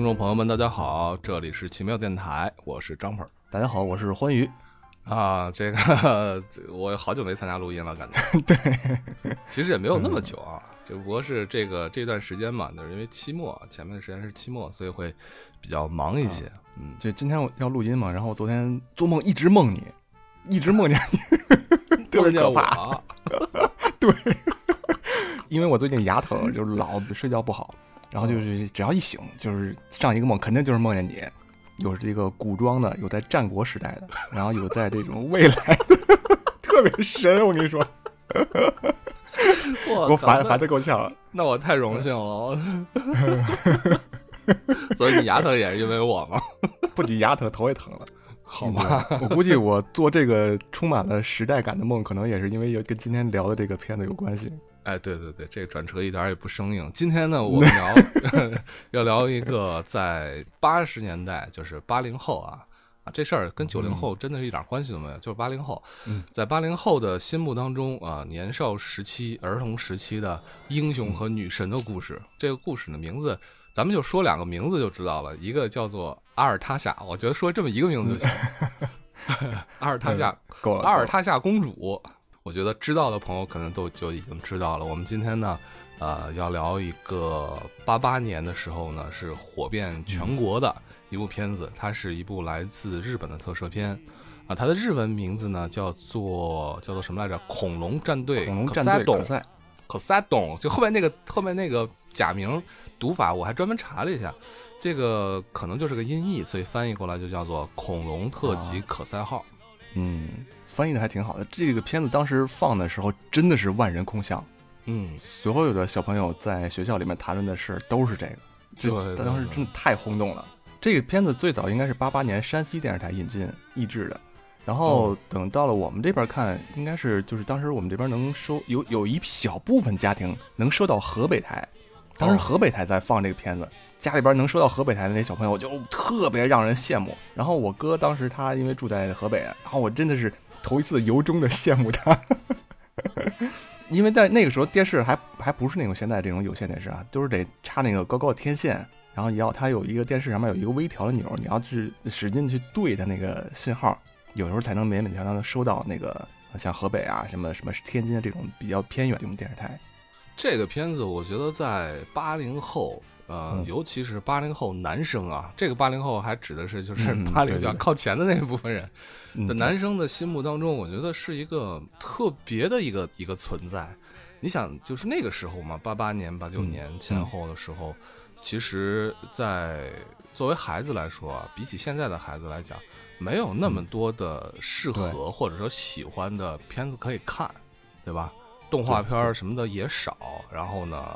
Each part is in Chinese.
听众朋友们，大家好，这里是奇妙电台，我是张鹏。大家好，我是欢愉。啊，这个我好久没参加录音了，感觉。对，其实也没有那么久啊，只不过是这个这段时间嘛，就是因为期末，前面的时间是期末，所以会比较忙一些。嗯，就今天我要录音嘛，然后我昨天做梦一直梦你，一直梦见你，特别可怕。对，因为我最近牙疼，就是老睡觉不好，然后就是只要一醒，就是上一个梦，肯定就是梦见你。有这个古装的，有在战国时代的，然后有在这种未来的，特别神。我跟你说，我我烦烦的够呛。那我太荣幸了。所以你牙疼也是因为我吗？不仅牙疼，头也疼了。好吧，我估计我做这个充满了时代感的梦，可能也是因为有跟今天聊的这个片子有关系。哎，对对对，这个转车一点也不生硬。今天呢，我们聊 要聊一个在八十年代，就是八零后啊啊，这事儿跟九零后真的是一点关系都没有，就是八零后，在八零后的心目当中啊，年少时期、儿童时期的英雄和女神的故事。这个故事的名字，咱们就说两个名字就知道了，一个叫做阿尔塔夏，我觉得说这么一个名字就行。阿尔塔夏，阿尔塔夏公主。我觉得知道的朋友可能都就已经知道了。我们今天呢，呃，要聊一个八八年的时候呢是火遍全国的一部片子，它是一部来自日本的特摄片，啊，它的日文名字呢叫做叫做什么来着？恐龙战队，恐龙战队可赛，可赛懂，就后面那个后面那个假名读法，我还专门查了一下，这个可能就是个音译，所以翻译过来就叫做恐龙特级可赛号，嗯。翻译的还挺好的。这个片子当时放的时候，真的是万人空巷。嗯，所有的小朋友在学校里面谈论的事都是这个，就当时真的太轰动了。这个片子最早应该是八八年山西电视台引进译制的，然后等到了我们这边看，应该是就是当时我们这边能收有有一小部分家庭能收到河北台，当时河北台在放这个片子。家里边能收到河北台的那小朋友就特别让人羡慕。然后我哥当时他因为住在河北，然后我真的是头一次由衷的羡慕他，因为在那个时候电视还还不是那种现在这种有线电视啊，都是得插那个高高的天线，然后要它有一个电视上面有一个微调的钮，你要去使劲去对它那个信号，有时候才能勉勉强强的收到那个像河北啊什么什么天津的这种比较偏远这种电视台。这个片子我觉得在八零后。呃，尤其是八零后男生啊，这个八零后还指的是就是八零比较靠前的那一部分人，在男生的心目当中，我觉得是一个特别的一个一个存在。你想，就是那个时候嘛，八八年、八九年前后的时候，其实，在作为孩子来说啊，比起现在的孩子来讲，没有那么多的适合或者说喜欢的片子可以看，对吧？动画片什么的也少，然后呢？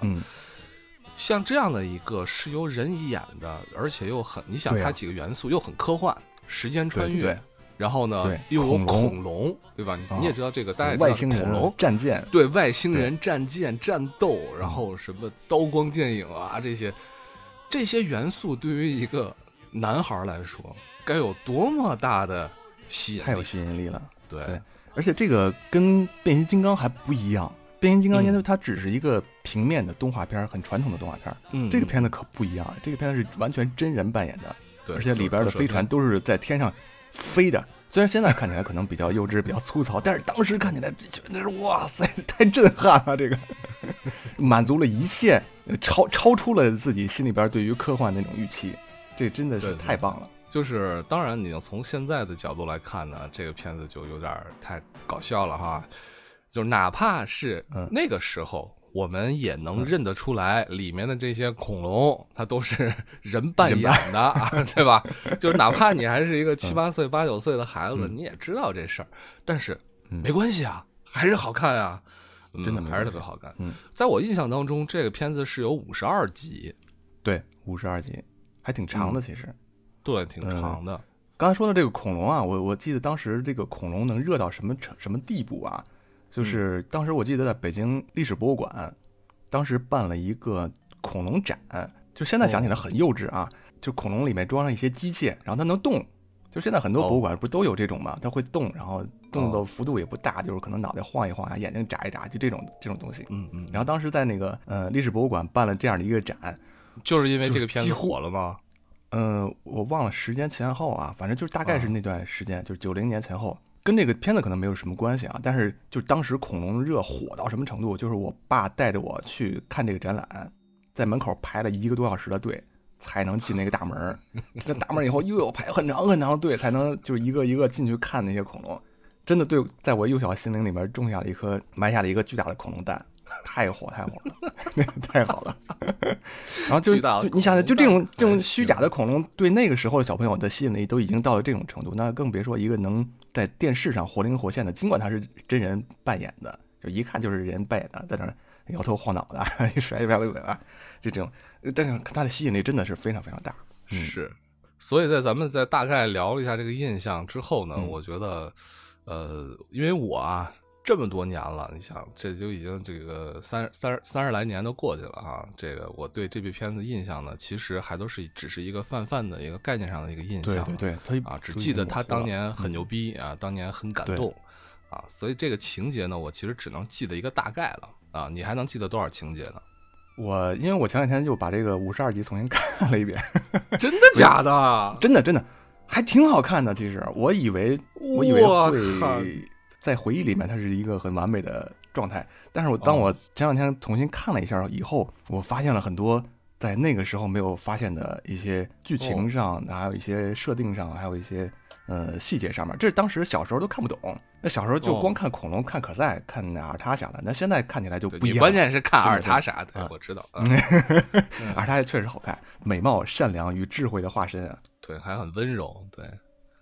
像这样的一个是由人演的，而且又很，你想它几个元素又很科幻，时间穿越，然后呢又有恐龙，对吧？你你也知道这个，大家外星人恐龙战舰，对外星人战舰战斗，然后什么刀光剑影啊这些，这些元素对于一个男孩来说，该有多么大的吸引，太有吸引力了。对，而且这个跟变形金刚还不一样。变形金刚，因为它只是一个平面的动画片，很传统的动画片。嗯，这个片子可不一样，这个片子是完全真人扮演的，对，而且里边的飞船都是在天上飞的。虽然现在看起来可能比较幼稚、比较粗糙，但是当时看起来那是哇塞，太震撼了！这个满足了一切，超超出了自己心里边对于科幻那种预期，这真的是太棒了。就是当然，你要从现在的角度来看呢，这个片子就有点太搞笑了哈。就是哪怕是那个时候，我们也能认得出来，里面的这些恐龙，它都是人扮演的，对吧？就是哪怕你还是一个七八岁、八九岁的孩子，你也知道这事儿。但是没关系啊，还是好看啊，真的还是特别好看。嗯，在我印象当中，这个片子是有五十二集，对，五十二集，还挺长的，其实，对，挺长的。刚才说的这个恐龙啊，我我记得当时这个恐龙能热到什么程什么地步啊？就是当时我记得在北京历史博物馆，当时办了一个恐龙展，就现在想起来很幼稚啊，就恐龙里面装上一些机械，然后它能动，就现在很多博物馆不都有这种吗？它会动，然后动的幅度也不大，就是可能脑袋晃一晃啊，眼睛眨一眨，就这种这种东西。嗯嗯。然后当时在那个呃历史博物馆办了这样的一个展，就是因为这个片子火了吗？嗯，我忘了时间前后啊，反正就是大概是那段时间，就是九零年前后，跟这个片子可能没有什么关系啊。但是就当时恐龙热火到什么程度，就是我爸带着我去看这个展览，在门口排了一个多小时的队才能进那个大门。这大门以后又有排很长很长的队才能就是一个一个进去看那些恐龙。真的对，在我幼小心灵里面种下了一颗埋下了一个巨大的恐龙蛋。太火太火了，太好了。然后就就你想想，就这种这种虚假的恐龙，对那个时候的小朋友的吸引力都已经到了这种程度，那更别说一个能在电视上活灵活现的，尽管他是真人扮演的，就一看就是人扮演的，在那摇头晃脑的，一甩一甩尾巴，就这种。但是他的吸引力真的是非常非常大。是，所以在咱们在大概聊了一下这个印象之后呢，我觉得，呃，因为我啊。这么多年了，你想，这就已经这个三三三十来年都过去了啊！这个我对这部片子印象呢，其实还都是只是一个泛泛的一个概念上的一个印象，对对对，啊，只记得他当年很牛逼啊，当年很感动啊，所以这个情节呢，我其实只能记得一个大概了啊！你还能记得多少情节呢？我因为我前两天就把这个五十二集重新 看了一遍，真的假的？真的真的还挺好看的。其实我以为我以为会。在回忆里面，它是一个很完美的状态。但是我当我前两天重新看了一下以后，我发现了很多在那个时候没有发现的一些剧情上，还有一些设定上，还有一些呃细节上面。这是当时小时候都看不懂。那小时候就光看恐龙、看可赛、看阿尔塔啥的。那现在看起来就不一样。关键是看阿尔塔啥的，我知道。阿尔塔确实好看，美貌、善良与智慧的化身啊。对，还很温柔。对，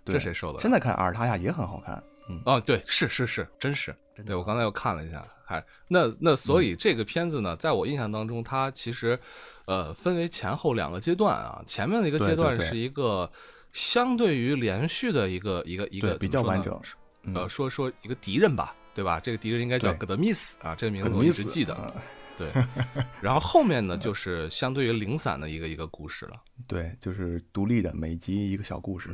这谁说的？现在看阿尔塔亚也很好看。哦，对，是是是，真是，对我刚才又看了一下，还那那所以这个片子呢，在我印象当中，它其实，呃，分为前后两个阶段啊。前面的一个阶段是一个相对于连续的一个一个一个比较完整，呃，说说一个敌人吧，对吧？这个敌人应该叫戈德密斯啊，这个名字我一直记得。对，然后后面呢，就是相对于零散的一个一个故事了。对，就是独立的，每集一个小故事。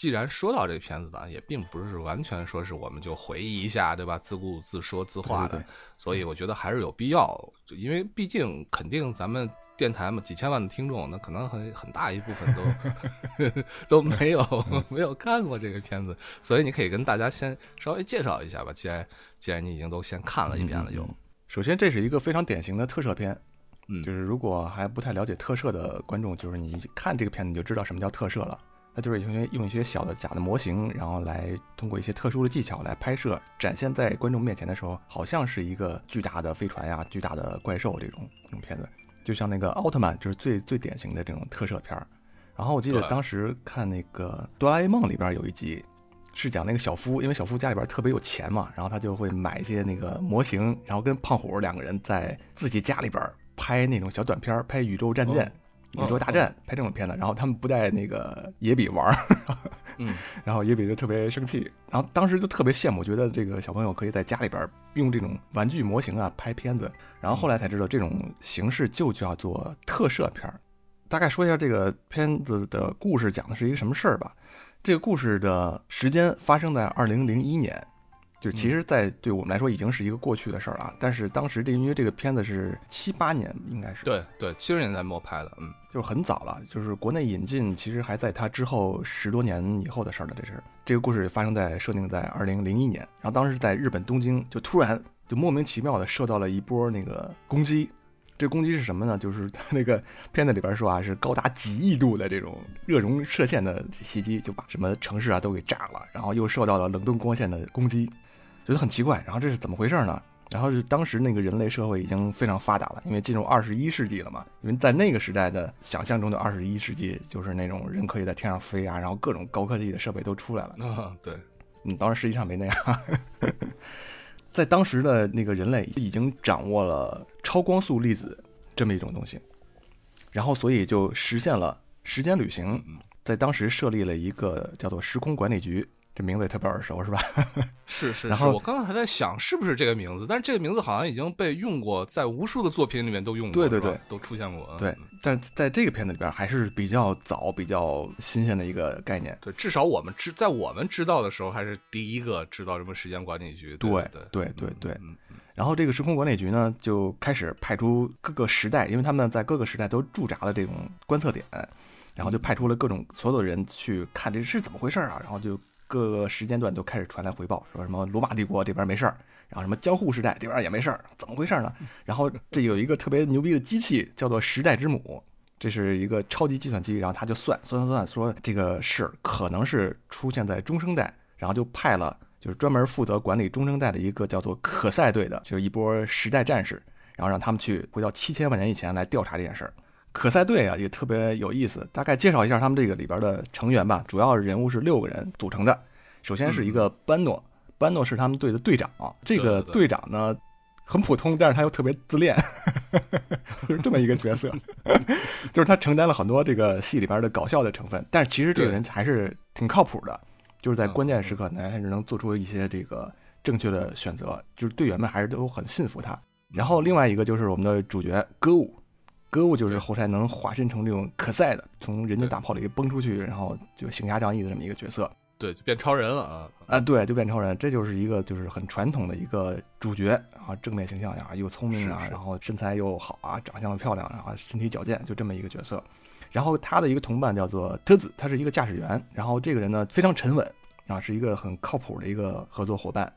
既然说到这个片子呢，也并不是完全说是我们就回忆一下，对吧？自顾自说自话的，所以我觉得还是有必要，就因为毕竟肯定咱们电台嘛，几千万的听众，那可能很很大一部分都 都没有 没有看过这个片子，所以你可以跟大家先稍微介绍一下吧。既然既然你已经都先看了一遍了，就首先这是一个非常典型的特摄片，嗯，就是如果还不太了解特摄的观众，就是你看这个片子你就知道什么叫特摄了。那就是用用一些小的假的模型，然后来通过一些特殊的技巧来拍摄，展现在观众面前的时候，好像是一个巨大的飞船呀、巨大的怪兽这种这种片子，就像那个奥特曼，就是最最典型的这种特摄片儿。然后我记得当时看那个哆啦 A 梦里边有一集，是讲那个小夫，因为小夫家里边特别有钱嘛，然后他就会买一些那个模型，然后跟胖虎两个人在自己家里边拍那种小短片，拍宇宙战舰。宇宙大战拍这种片子，然后他们不带那个野比玩儿，嗯，然后野比就特别生气，然后当时就特别羡慕，觉得这个小朋友可以在家里边用这种玩具模型啊拍片子，然后后来才知道这种形式就叫做特摄片儿。大概说一下这个片子的故事，讲的是一个什么事儿吧。这个故事的时间发生在二零零一年。就其实，在对我们来说已经是一个过去的事儿了。但是当时这因为这个片子是七八年，应该是对对七十年代末拍的，嗯，就是很早了。就是国内引进，其实还在它之后十多年以后的事儿了。这是这个故事发生在设定在二零零一年，然后当时在日本东京，就突然就莫名其妙的受到了一波那个攻击。这攻击是什么呢？就是 他那个片子里边说啊，是高达几亿度的这种热熔射线的袭击，就把什么城市啊都给炸了，然后又受到了冷冻光线的攻击。觉得很奇怪，然后这是怎么回事呢？然后就当时那个人类社会已经非常发达了，因为进入二十一世纪了嘛。因为在那个时代的想象中的二十一世纪，就是那种人可以在天上飞啊，然后各种高科技的设备都出来了。啊，对，嗯，当然实际上没那样。在当时的那个人类已经掌握了超光速粒子这么一种东西，然后所以就实现了时间旅行，在当时设立了一个叫做时空管理局。这名字也特别耳熟，是吧？是 是是，我刚才还在想是不是这个名字，但是这个名字好像已经被用过，在无数的作品里面都用过，对对对，都出现过。对，但在这个片子里边还是比较早、比较新鲜的一个概念。对，至少我们知在我们知道的时候，还是第一个知道什么时间管理局。对对对对对。然后这个时空管理局呢，就开始派出各个时代，因为他们在各个时代都驻扎了这种观测点。然后就派出了各种所有的人去看这是怎么回事啊，然后就各个时间段都开始传来回报，说什么罗马帝国这边没事儿，然后什么江户时代这边也没事儿，怎么回事呢？然后这有一个特别牛逼的机器叫做时代之母，这是一个超级计算机，然后他就算算算算，说这个事儿可能是出现在中生代，然后就派了就是专门负责管理中生代的一个叫做可赛队的，就是一波时代战士，然后让他们去回到七千万年以前来调查这件事儿。可赛队啊也特别有意思，大概介绍一下他们这个里边的成员吧。主要人物是六个人组成的。首先是一个班诺，班诺是他们队的队长。这个队长呢很普通，但是他又特别自恋，就是这么一个角色。就是他承担了很多这个戏里边的搞笑的成分，但是其实这个人还是挺靠谱的，就是在关键时刻呢还是能做出一些这个正确的选择，就是队员们还是都很信服他。然后另外一个就是我们的主角歌舞。歌舞就是后来能化身成这种可赛的，从人家大炮里崩出去，然后就行侠仗义的这么一个角色。对，就变超人了啊！啊，对，就变超人，这就是一个就是很传统的一个主角啊，正面形象呀，又聪明啊，然后身材又好啊，长相又漂亮，然后身体矫健，就这么一个角色。然后他的一个同伴叫做特子，他是一个驾驶员，然后这个人呢非常沉稳啊，是一个很靠谱的一个合作伙伴。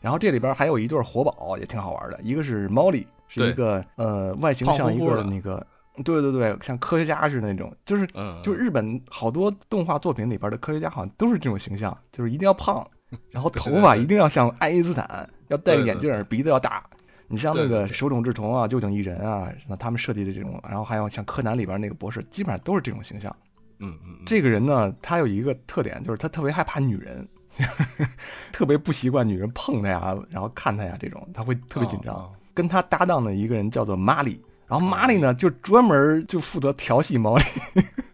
然后这里边还有一对活宝，也挺好玩的，一个是猫莉。是一个呃，外形像一个那个，对对对，像科学家似的那种，就是就是日本好多动画作品里边的科学家好像都是这种形象，就是一定要胖，然后头发一定要像爱因斯坦，要戴个眼镜，鼻子要大。你像那个手冢治虫啊、旧井一人啊，那他们设计的这种，然后还有像柯南里边那个博士，基本上都是这种形象。嗯嗯，这个人呢，他有一个特点，就是他特别害怕女人，特别不习惯女人碰他呀，然后看他呀这种，他会特别紧张。跟他搭档的一个人叫做玛丽，然后玛丽呢就专门就负责调戏毛利，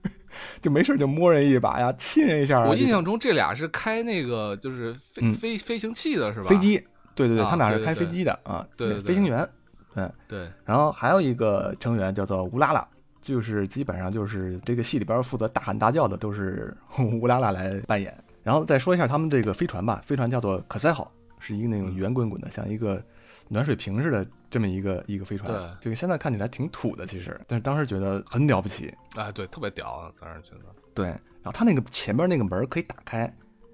就没事就摸人一把呀，亲人一下。我印象中这俩是开那个就是飞飞飞行器的是吧？飞机，对对对，他俩是开飞机的啊，对，飞行员，嗯对。然后还有一个成员叫做乌拉拉，就是基本上就是这个戏里边负责大喊大叫的都是乌拉拉来扮演。然后再说一下他们这个飞船吧，飞船叫做可赛号，是一个那种圆滚滚的，像一个。暖水瓶似的这么一个一个飞船，对，这个现在看起来挺土的，其实，但是当时觉得很了不起，哎，对，特别屌，当时觉得，对，然后它那个前面那个门可以打开，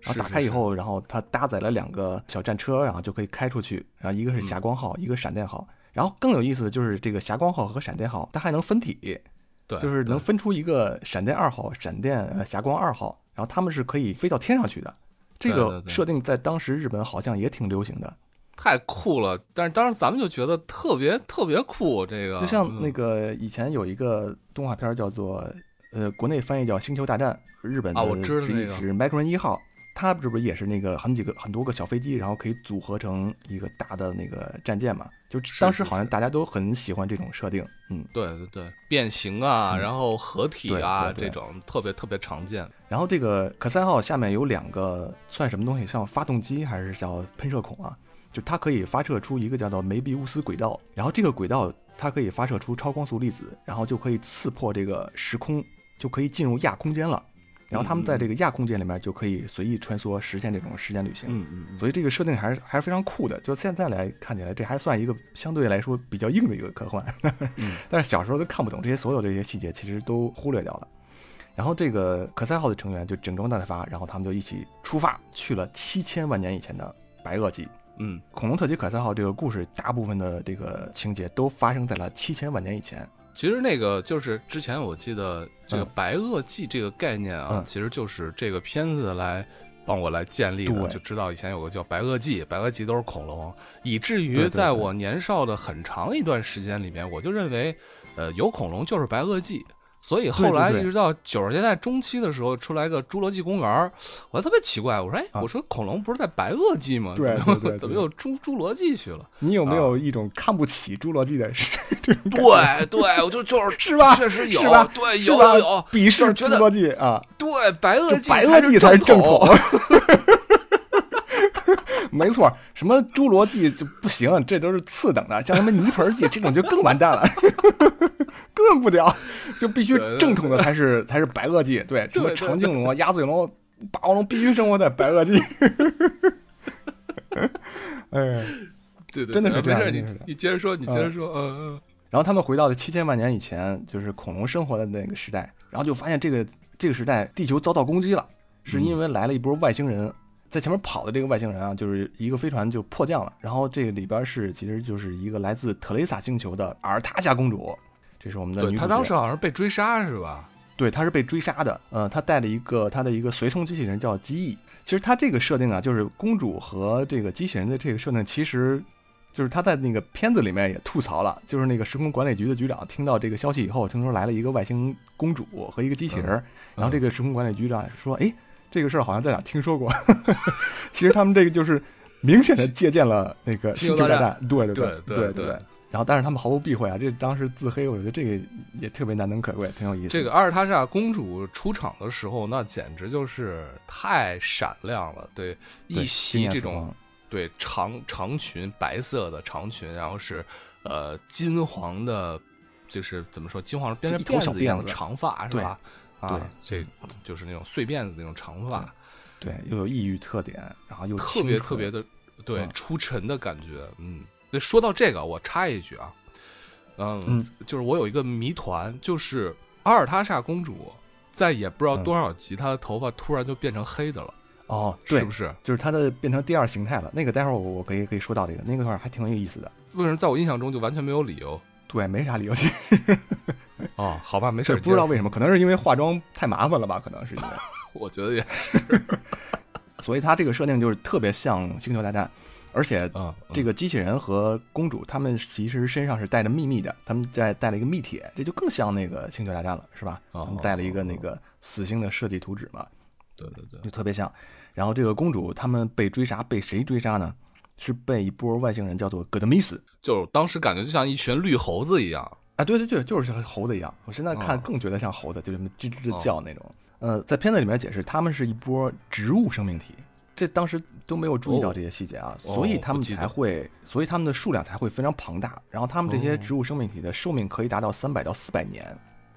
然后打开以后，然后它搭载了两个小战车，然后就可以开出去，然后一个是霞光号，一个闪电号，然后更有意思的就是这个霞光号和闪电号，它还能分体，对，就是能分出一个闪电二号、闪电呃霞光二号，然后它们是可以飞到天上去的，这个设定在当时日本好像也挺流行的。太酷了，但是当时咱们就觉得特别特别酷。这个就像那个以前有一个动画片叫做，呃，国内翻译叫《星球大战》，日本的是是麦克伦一号，它是不是也是那个很几个很多个小飞机，然后可以组合成一个大的那个战舰嘛？就当时好像大家都很喜欢这种设定。嗯，对对对，变形啊，然后合体啊，这种特别特别常见。然后这个可赛号下面有两个算什么东西？像发动机还是叫喷射孔啊？就它可以发射出一个叫做梅比乌斯轨道，然后这个轨道它可以发射出超光速粒子，然后就可以刺破这个时空，就可以进入亚空间了。然后他们在这个亚空间里面就可以随意穿梭，实现这种时间旅行。嗯嗯。所以这个设定还是还是非常酷的。就现在来看起来，这还算一个相对来说比较硬的一个科幻。嗯。但是小时候都看不懂这些所有这些细节，其实都忽略掉了。然后这个可赛号的成员就整装待发，然后他们就一起出发去了七千万年以前的白垩纪。嗯，恐龙特级可赛号这个故事，大部分的这个情节都发生在了七千万年以前。其实那个就是之前我记得这个白垩纪这个概念啊，其实就是这个片子来帮我来建立的，就知道以前有个叫白垩纪，白垩纪都是恐龙，以至于在我年少的很长一段时间里面，我就认为，呃，有恐龙就是白垩纪。所以后来一直到九十年代中期的时候，出来个侏罗纪公园，我还特别奇怪，我说，哎，我说恐龙不是在白垩纪吗？对 对，怎么又侏侏罗纪去了？你有没有一种看不起侏罗纪的事？对对，我就就是是吧？确实有，对，有有鄙视侏罗纪啊？对，白垩纪，白垩纪才是正统。没错，什么侏罗纪就不行，这都是次等的，像什么泥盆纪这种就更完蛋了，根本不屌，就必须正统的才是才是白垩纪，对，什么长颈龙、鸭嘴龙、霸王龙必须生活在白垩纪。哎，对对，真的是这样。你你接着说，你接着说，嗯嗯。然后他们回到了七千万年以前，就是恐龙生活的那个时代。然后就发现这个这个时代地球遭到攻击了，是因为来了一波外星人，在前面跑的这个外星人啊，就是一个飞船就迫降了，然后这个里边是其实就是一个来自特雷萨星球的阿尔塔夏公主，这是我们的女主角。她当时好像是被追杀是吧？对，她是被追杀的。呃，她带了一个她的一个随从机器人叫机翼。其实她这个设定啊，就是公主和这个机器人的这个设定，其实就是她在那个片子里面也吐槽了，就是那个时空管理局的局长听到这个消息以后，听说来了一个外星公主和一个机器人，然后这个时空管理局长说：“哎，这个事儿好像在哪听说过。”其实他们这个就是明显的借鉴了那个星球大战。对对对对对。然后，但是他们毫不避讳啊！这当时自黑，我觉得这个也特别难能可贵，挺有意思。这个阿尔塔夏公主出场的时候，那简直就是太闪亮了。对，一袭这种对长长裙，白色的长裙，然后是呃金黄的，就是怎么说金黄编成头小辫子长发是吧？啊，这就是那种碎辫子那种长发，对，又有异域特点，然后又特别特别的对出尘的感觉，嗯。那说到这个，我插一句啊，嗯，就是我有一个谜团，就是阿尔塔莎公主在也不知道多少集，她的头发突然就变成黑的了。哦，对，是不是？就是她的变成第二形态了。那个待会儿我我可以可以说到这个，那个块还挺有意思的。为什么在我印象中就完全没有理由？对，没啥理由。哦，好吧，没事。不知道为什么，可能是因为化妆太麻烦了吧？可能是因为，我觉得也是。所以它这个设定就是特别像《星球大战》。而且，这个机器人和公主他们其实身上是带着秘密的，他们在带了一个密铁，这就更像那个星球大战了，是吧？他们带了一个那个死星的设计图纸嘛，对对对，就特别像。然后这个公主他们被追杀，被谁追杀呢？是被一波外星人叫做戈德米斯，就当时感觉就像一群绿猴子一样啊！对对对，就是像猴子一样。我现在看更觉得像猴子，就这么吱吱的叫那种。呃，在片子里面解释，他们是一波植物生命体。这当时都没有注意到这些细节啊，所以他们才会，所以他们的数量才会非常庞大。然后他们这些植物生命体的寿命可以达到三百到四百年。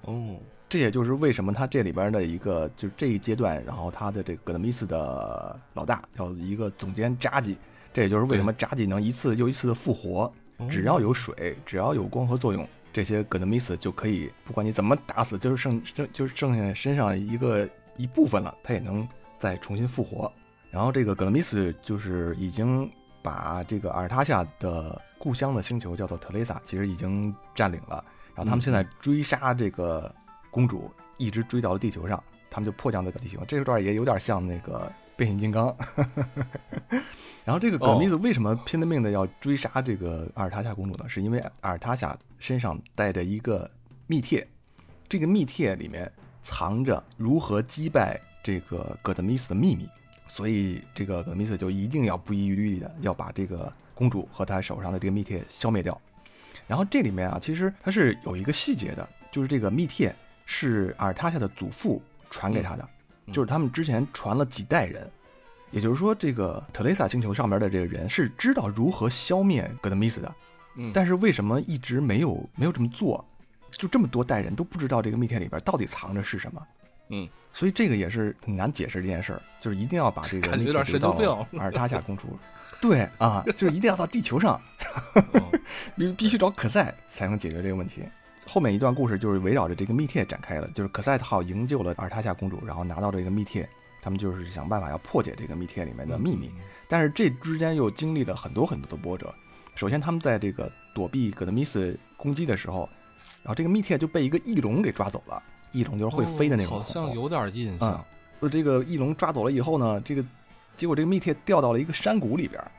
哦，这也就是为什么他这里边的一个，就是这一阶段，然后他的这个格德米斯的老大叫一个总监扎基，这也就是为什么扎基能一次又一次的复活。只要有水，只要有光合作用，这些格德米斯就可以，不管你怎么打死，就是剩剩就是剩下身上一个一部分了，它也能再重新复活。然后这个格米斯就是已经把这个阿尔塔夏的故乡的星球叫做特蕾萨，其实已经占领了。然后他们现在追杀这个公主，一直追到了地球上，他们就迫降这个地球。这段也有点像那个变形金刚。然后这个葛米斯为什么拼了命的要追杀这个阿尔塔夏公主呢？是因为阿尔塔夏身上带着一个密帖，这个密帖里面藏着如何击败这个戈德米斯的秘密。所以这个葛米斯就一定要不遗余力的要把这个公主和她手上的这个密帖消灭掉。然后这里面啊，其实它是有一个细节的，就是这个密帖是阿尔塔夏的祖父传给他的，就是他们之前传了几代人，也就是说，这个特蕾萨星球上面的这个人是知道如何消灭格德米斯的，嗯，但是为什么一直没有没有这么做？就这么多代人都不知道这个密帖里边到底藏着是什么？嗯。所以这个也是很难解释这件事儿，就是一定要把这个 密帖到阿尔塔夏公主，对啊，就是一定要到地球上，必必须找可赛才能解决这个问题。后面一段故事就是围绕着这个密帖展开了，就是可赛特号营救了阿尔塔夏公主，然后拿到这个密帖，他们就是想办法要破解这个密帖里面的秘密。但是这之间又经历了很多很多的波折。首先，他们在这个躲避葛德米斯攻击的时候，然后这个密帖就被一个翼龙给抓走了。翼龙就是会飞的那种，好像有点印象。呃，这个翼龙抓走了以后呢，这个结果这个密帖掉到了一个山谷里边，然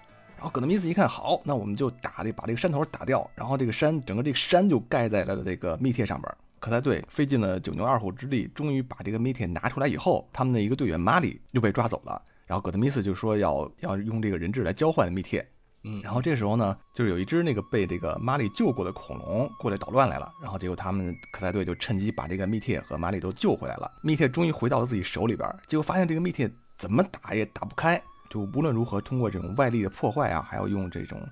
后葛德米斯一看，好，那我们就打这把这个山头打掉，然后这个山整个这个山就盖在了这个密帖上边。可他队，费尽了九牛二虎之力，终于把这个密帖拿出来以后，他们的一个队员马里又被抓走了，然后葛德米斯就说要要用这个人质来交换密帖。嗯，然后这时候呢，就是有一只那个被这个玛丽救过的恐龙过来捣乱来了，然后结果他们可赛队就趁机把这个密帖和玛丽都救回来了。密帖终于回到了自己手里边，结果发现这个密帖怎么打也打不开，就无论如何通过这种外力的破坏啊，还要用这种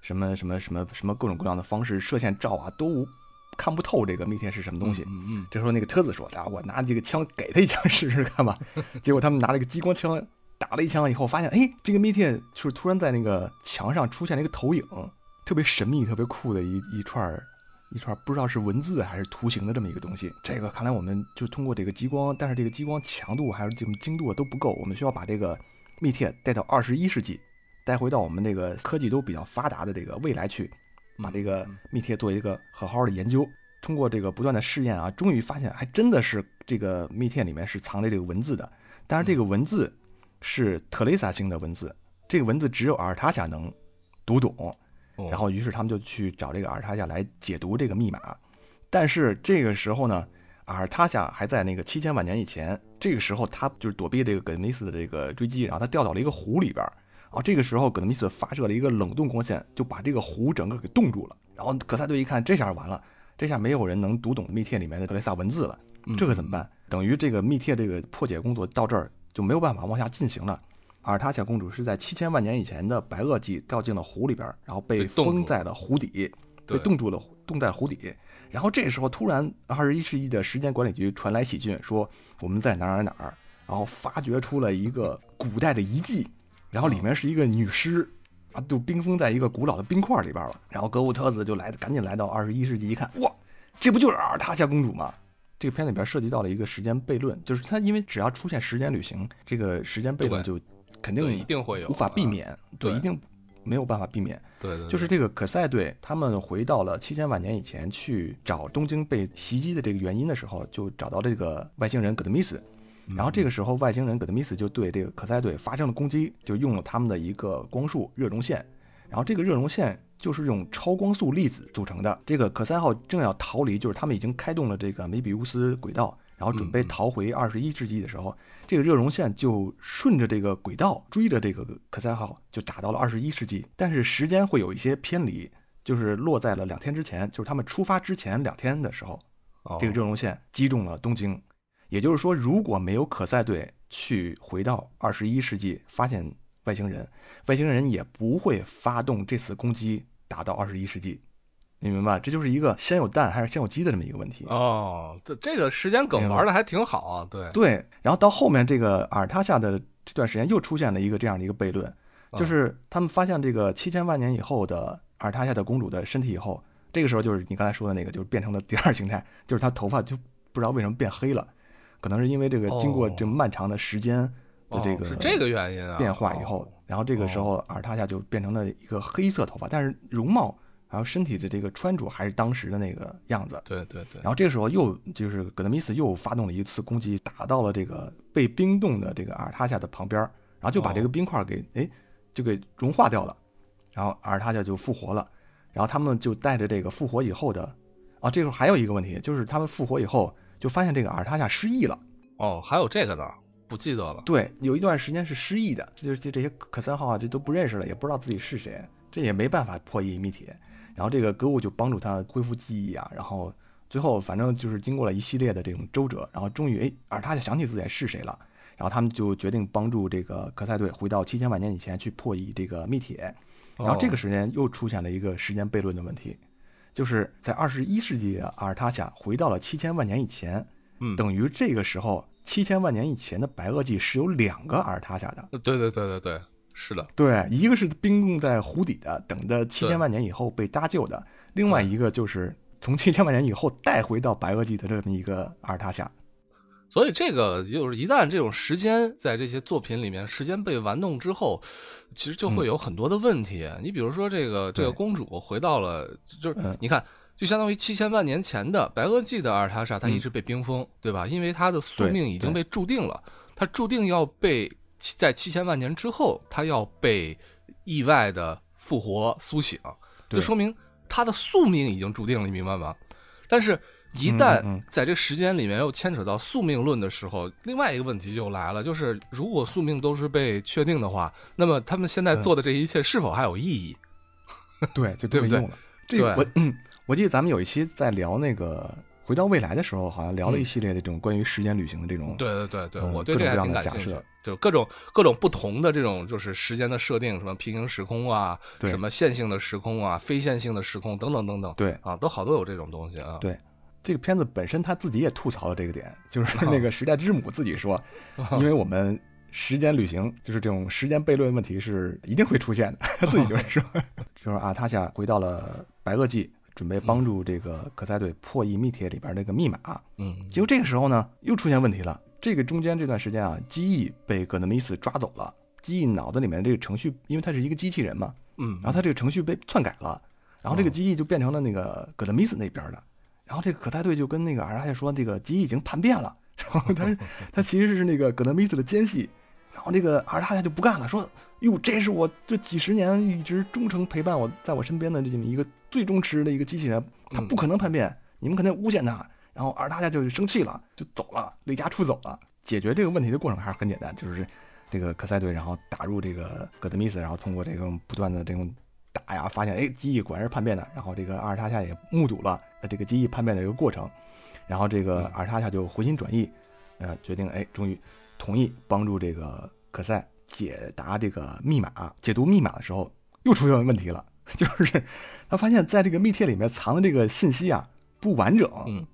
什么什么什么什么各种各样的方式射线照啊，都看不透这个密帖是什么东西。嗯嗯，这时候那个特子说啊，我拿这个枪给他一枪试试看吧。结果他们拿了一个激光枪。打了一枪以后，发现哎，这个密帖就是突然在那个墙上出现了一个投影，特别神秘、特别酷的一一串一串不知道是文字还是图形的这么一个东西。这个看来我们就通过这个激光，但是这个激光强度还有这种精度都不够，我们需要把这个密帖带到二十一世纪，带回到我们这个科技都比较发达的这个未来去，把这个密帖做一个好好的研究。通过这个不断的试验啊，终于发现还真的是这个密帖里面是藏着这个文字的。但是这个文字是特蕾莎星的文字，这个文字只有阿尔塔夏能读懂。然后，于是他们就去找这个阿尔塔夏来解读这个密码。但是这个时候呢，阿尔塔夏还在那个七千万年以前。这个时候，他就是躲避这个葛德米斯的这个追击，然后他掉到了一个湖里边。然后这个时候，葛德米斯发射了一个冷冻光线，就把这个湖整个给冻住了。然后可赛队一看，这下完了，这下没有人能读懂密帖里面的格雷萨文字了。这可怎么办？等于这个密帖这个破解工作到这儿就没有办法往下进行了。阿尔塔夏公主是在七千万年以前的白垩纪掉进了湖里边，然后被封在了湖底，被冻住了，冻在湖底。然后这时候突然，二十一世纪的时间管理局传来喜讯，说我们在哪儿哪儿哪儿，然后发掘出了一个古代的遗迹，然后里面是一个女尸，啊，就冰封在一个古老的冰块里边了。然后格乌特子就来，赶紧来到二十一世纪一看，哇，这不就是阿尔塔夏公主吗？这个片里边涉及到了一个时间悖论，就是它因为只要出现时间旅行，这个时间悖论就。肯定一定会有，无法避免，对，一定没有办法避免。对对，就是这个可赛队，他们回到了七千万年以前去找东京被袭击的这个原因的时候，就找到这个外星人葛德米斯。然后这个时候，外星人葛德米斯就对这个可赛队发生了攻击，就用了他们的一个光束热容线。然后这个热容线就是用超光速粒子组成的。这个可赛号正要逃离，就是他们已经开动了这个梅比乌斯轨道。然后准备逃回二十一世纪的时候，这个热容线就顺着这个轨道追着这个可赛号，就打到了二十一世纪。但是时间会有一些偏离，就是落在了两天之前，就是他们出发之前两天的时候，这个热容线击中了东京。也就是说，如果没有可赛队去回到二十一世纪发现外星人，外星人也不会发动这次攻击打到二十一世纪。你明白，这就是一个先有蛋还是先有鸡的这么一个问题哦。这这个时间梗玩的还挺好啊，对对。然后到后面这个阿尔塔夏的这段时间又出现了一个这样的一个悖论，就是他们发现这个七千万年以后的阿尔塔夏的公主的身体以后，这个时候就是你刚才说的那个，就是变成了第二形态，就是她头发就不知道为什么变黑了，可能是因为这个经过这么漫长的时间的这个是这个原因啊变化以后，然后这个时候阿尔塔夏就变成了一个黑色头发，但是容貌。然后身体的这个穿着还是当时的那个样子，对对对。然后这个时候又就是葛德米斯又发动了一次攻击，打到了这个被冰冻的这个阿尔塔夏的旁边，然后就把这个冰块给哎就给融化掉了，然后阿尔塔夏就复活了。然后他们就带着这个复活以后的啊，这时候还有一个问题，就是他们复活以后就发现这个阿尔塔夏失忆了。哦，还有这个呢，不记得了。对，有一段时间是失忆的，就就这些可三号啊，这都不认识了，也不知道自己是谁，这也没办法破译密帖。然后这个格物就帮助他恢复记忆啊，然后最后反正就是经过了一系列的这种周折，然后终于哎，而他就想起自己是谁了，然后他们就决定帮助这个科赛队回到七千万年以前去破译这个密帖，然后这个时间又出现了一个时间悖论的问题，就是在二十一世纪的阿尔塔夏回到了七千万年以前，嗯，等于这个时候七千万年以前的白垩纪是有两个阿尔塔夏的，对对对对对。是的，对，一个是冰冻在湖底的，等着七千万年以后被搭救的；另外一个就是从七千万年以后带回到白垩纪的这么一个阿尔塔夏。所以这个就是一旦这种时间在这些作品里面时间被玩弄之后，其实就会有很多的问题。你比如说这个这个公主回到了，就是你看，就相当于七千万年前的白垩纪的阿尔塔莎，她一直被冰封，对吧？因为她的宿命已经被注定了，她注定要被。在七千万年之后，他要被意外的复活苏醒，就说明他的宿命已经注定了，你明白吗？但是，一旦在这时间里面又牵扯到宿命论的时候，另外一个问题就来了，就是如果宿命都是被确定的话，那么他们现在做的这一切是否还有意义？对，就对不对？这我嗯，我记得咱们有一期在聊那个。回到未来的时候，好像聊了一系列的这种关于时间旅行的这种，对对对对，我对这个挺感兴趣，就各种各种不同的这种就是时间的设定，什么平行时空啊，什么线性的时空啊，非线性的时空等等等等，对啊，都好多有这种东西啊。对，这个片子本身他自己也吐槽了这个点，就是 那个时代之母自己说，因为我们时间旅行就是这种时间悖论问题是一定会出现的，他自己就是说，就是阿塔夏回到了白垩纪。准备帮助这个可赛队破译密帖里边那个密码。嗯，结果这个时候呢，又出现问题了。这个中间这段时间啊，机翼被格德米斯抓走了，机翼脑子里面这个程序，因为它是一个机器人嘛，嗯，然后它这个程序被篡改了，然后这个机翼就变成了那个格德米斯那边的。然后这个可泰队就跟那个阿拉亚说，这个机翼已经叛变了，然后他他 其实是那个格德米斯的奸细。然后那个阿拉亚就不干了，说：“哟，这是我这几十年一直忠诚陪伴我在我身边的这么一个最忠实的一个机器人，他不可能叛变，你们肯定诬陷他。”然后阿拉亚就生气了，就走了，离家出走了。解决这个问题的过程还是很简单，就是这个可赛队然后打入这个葛德米斯，然后通过这种不断的这种打呀，发现哎机翼果然是叛变的。然后这个阿尔塔夏也目睹了这个机翼叛变的这个过程，然后这个阿尔塔夏就回心转意，呃，决定哎终于。同意帮助这个可赛解答这个密码，解读密码的时候又出现问题了，就是他发现在这个密帖里面藏的这个信息啊不完整，嗯，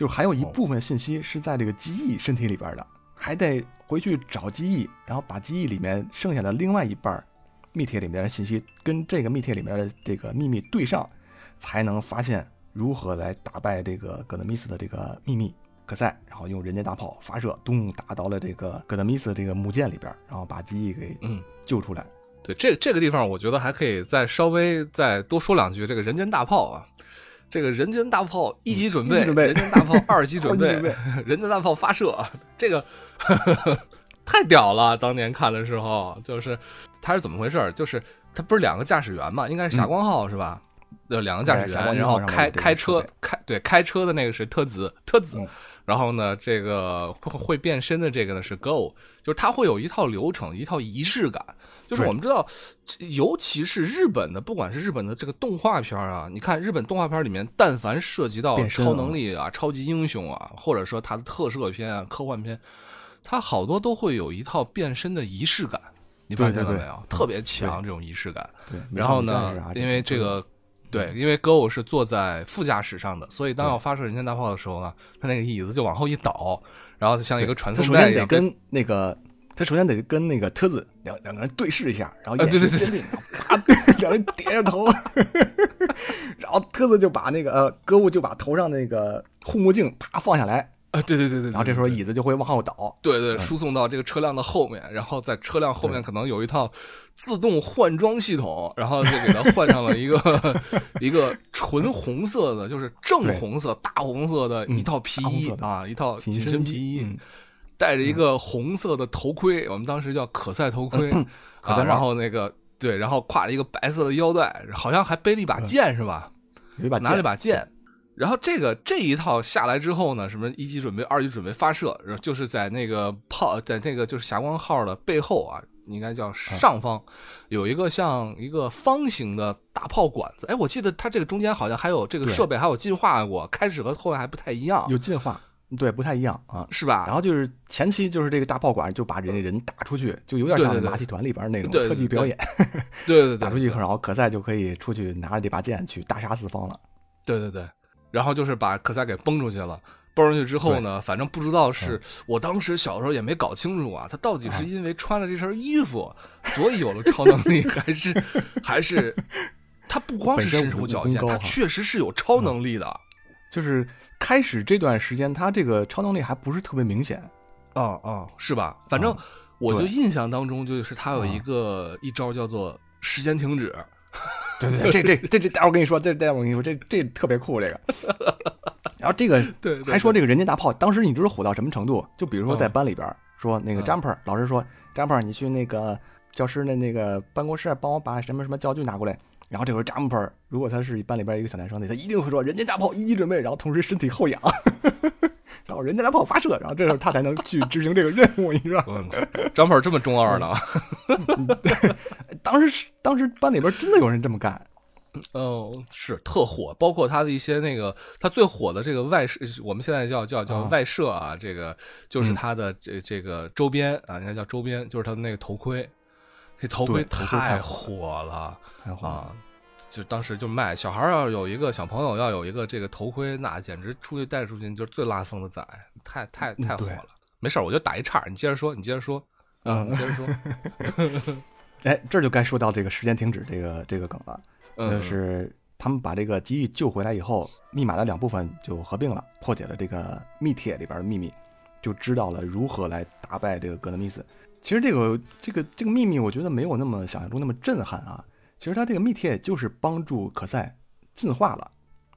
就是还有一部分信息是在这个机翼身体里边的，还得回去找机翼，然后把机翼里面剩下的另外一半密帖里面的信息跟这个密帖里面的这个秘密对上，才能发现如何来打败这个格德米斯的这个秘密。可赛，然后用人间大炮发射，咚，打到了这个格德米斯这个母舰里边，然后把机翼给嗯救出来。对，这这个地方我觉得还可以再稍微再多说两句。这个人间大炮啊，这个人间大炮一级准备，人间大炮 二级准备，人间大炮发射，这个 太屌了！当年看的时候，就是它是怎么回事？就是它不是两个驾驶员嘛，应该是霞光号是吧？呃，两个驾驶员，然后开开车开对开车的那个是特子特子。然后呢，这个会变身的这个呢是 Go，就是它会有一套流程，一套仪式感。就是我们知道，尤其是日本的，不管是日本的这个动画片啊，你看日本动画片里面，但凡涉及到超能力啊、超级英雄啊，或者说它的特摄片啊、科幻片，它好多都会有一套变身的仪式感。你发现了没有？特别强这种仪式感。然后呢，因为这个。对，因为歌舞是坐在副驾驶上的，所以当要发射人间大炮的时候呢，他那个椅子就往后一倒，然后像一个传送带一样。得跟那个，他首先得跟那个车子两两个人对视一下，然后对对对，啪，两人点着头，然后车子就把那个呃，歌物就把头上那个护目镜啪放下来。啊，对对对对，然后这时候椅子就会往后倒，对对，输送到这个车辆的后面，然后在车辆后面可能有一套自动换装系统，然后就给它换上了一个 一个纯红色的，就是正红色、大红色的一套皮衣啊，一套紧身皮衣，戴着一个红色的头盔，我们当时叫可赛头盔，啊，然后那个对，然后挎着一个白色的腰带，好像还背了一把剑是吧？有一把拿了一把剑。然后这个这一套下来之后呢，什么一级准备、二级准备发射，就是在那个炮，在那个就是霞光号的背后啊，应该叫上方，有一个像一个方形的大炮管子。哎，我记得它这个中间好像还有这个设备还有进化过，开始和后面还不太一样。有进化，对，不太一样啊，是吧？然后就是前期就是这个大炮管就把人人打出去，就有点像马戏团里边那种特技表演。对对对，打出去以后，然后可赛就可以出去拿着这把剑去大杀四方了。对对对。然后就是把可赛给崩出去了，崩出去之后呢，反正不知道是我当时小时候也没搞清楚啊，他到底是因为穿了这身衣服，所以有了超能力，还是还是他不光是身手矫健，他确实是有超能力的。就是开始这段时间，他这个超能力还不是特别明显，啊啊，是吧？反正我就印象当中，就是他有一个一招叫做时间停止。对对，这这这这，待会儿跟你说，这待会儿我跟你说，这这特别酷，这个。然后这个对，还说这个人间大炮，当时你知道火到什么程度？就比如说在班里边说那个 Jumper 老师说，Jumper 你去那个教师的那个办公室帮我把什么什么教具拿过来。然后这会儿 Jumper 如果他是班里边一个小男生的，他一定会说人间大炮一级准备，然后同时身体后仰。然后人家来帮我发射，然后这时候他才能去执行这个任务，你知道吗？张鹏这么中二呢？当时当时班里边真的有人这么干。哦，是特火，包括他的一些那个，他最火的这个外设，我们现在叫叫叫外设啊，这个就是他的这这个周边啊，应该叫周边，就是他的那个头盔，这头盔太火了，太火了。就当时就卖小孩要有一个小朋友要有一个这个头盔，那简直出去带出去就是最拉风的仔，太太太火了。没事我就打一岔，你接着说，你接着说，嗯，接着说。哎，这就该说到这个时间停止这个这个梗了，就是他们把这个机翼救回来以后，密码的两部分就合并了，破解了这个密帖里边的秘密，就知道了如何来打败这个格德米斯。其实这个这个这个秘密，我觉得没有那么想象中那么震撼啊。其实他这个密帖就是帮助可赛进化了。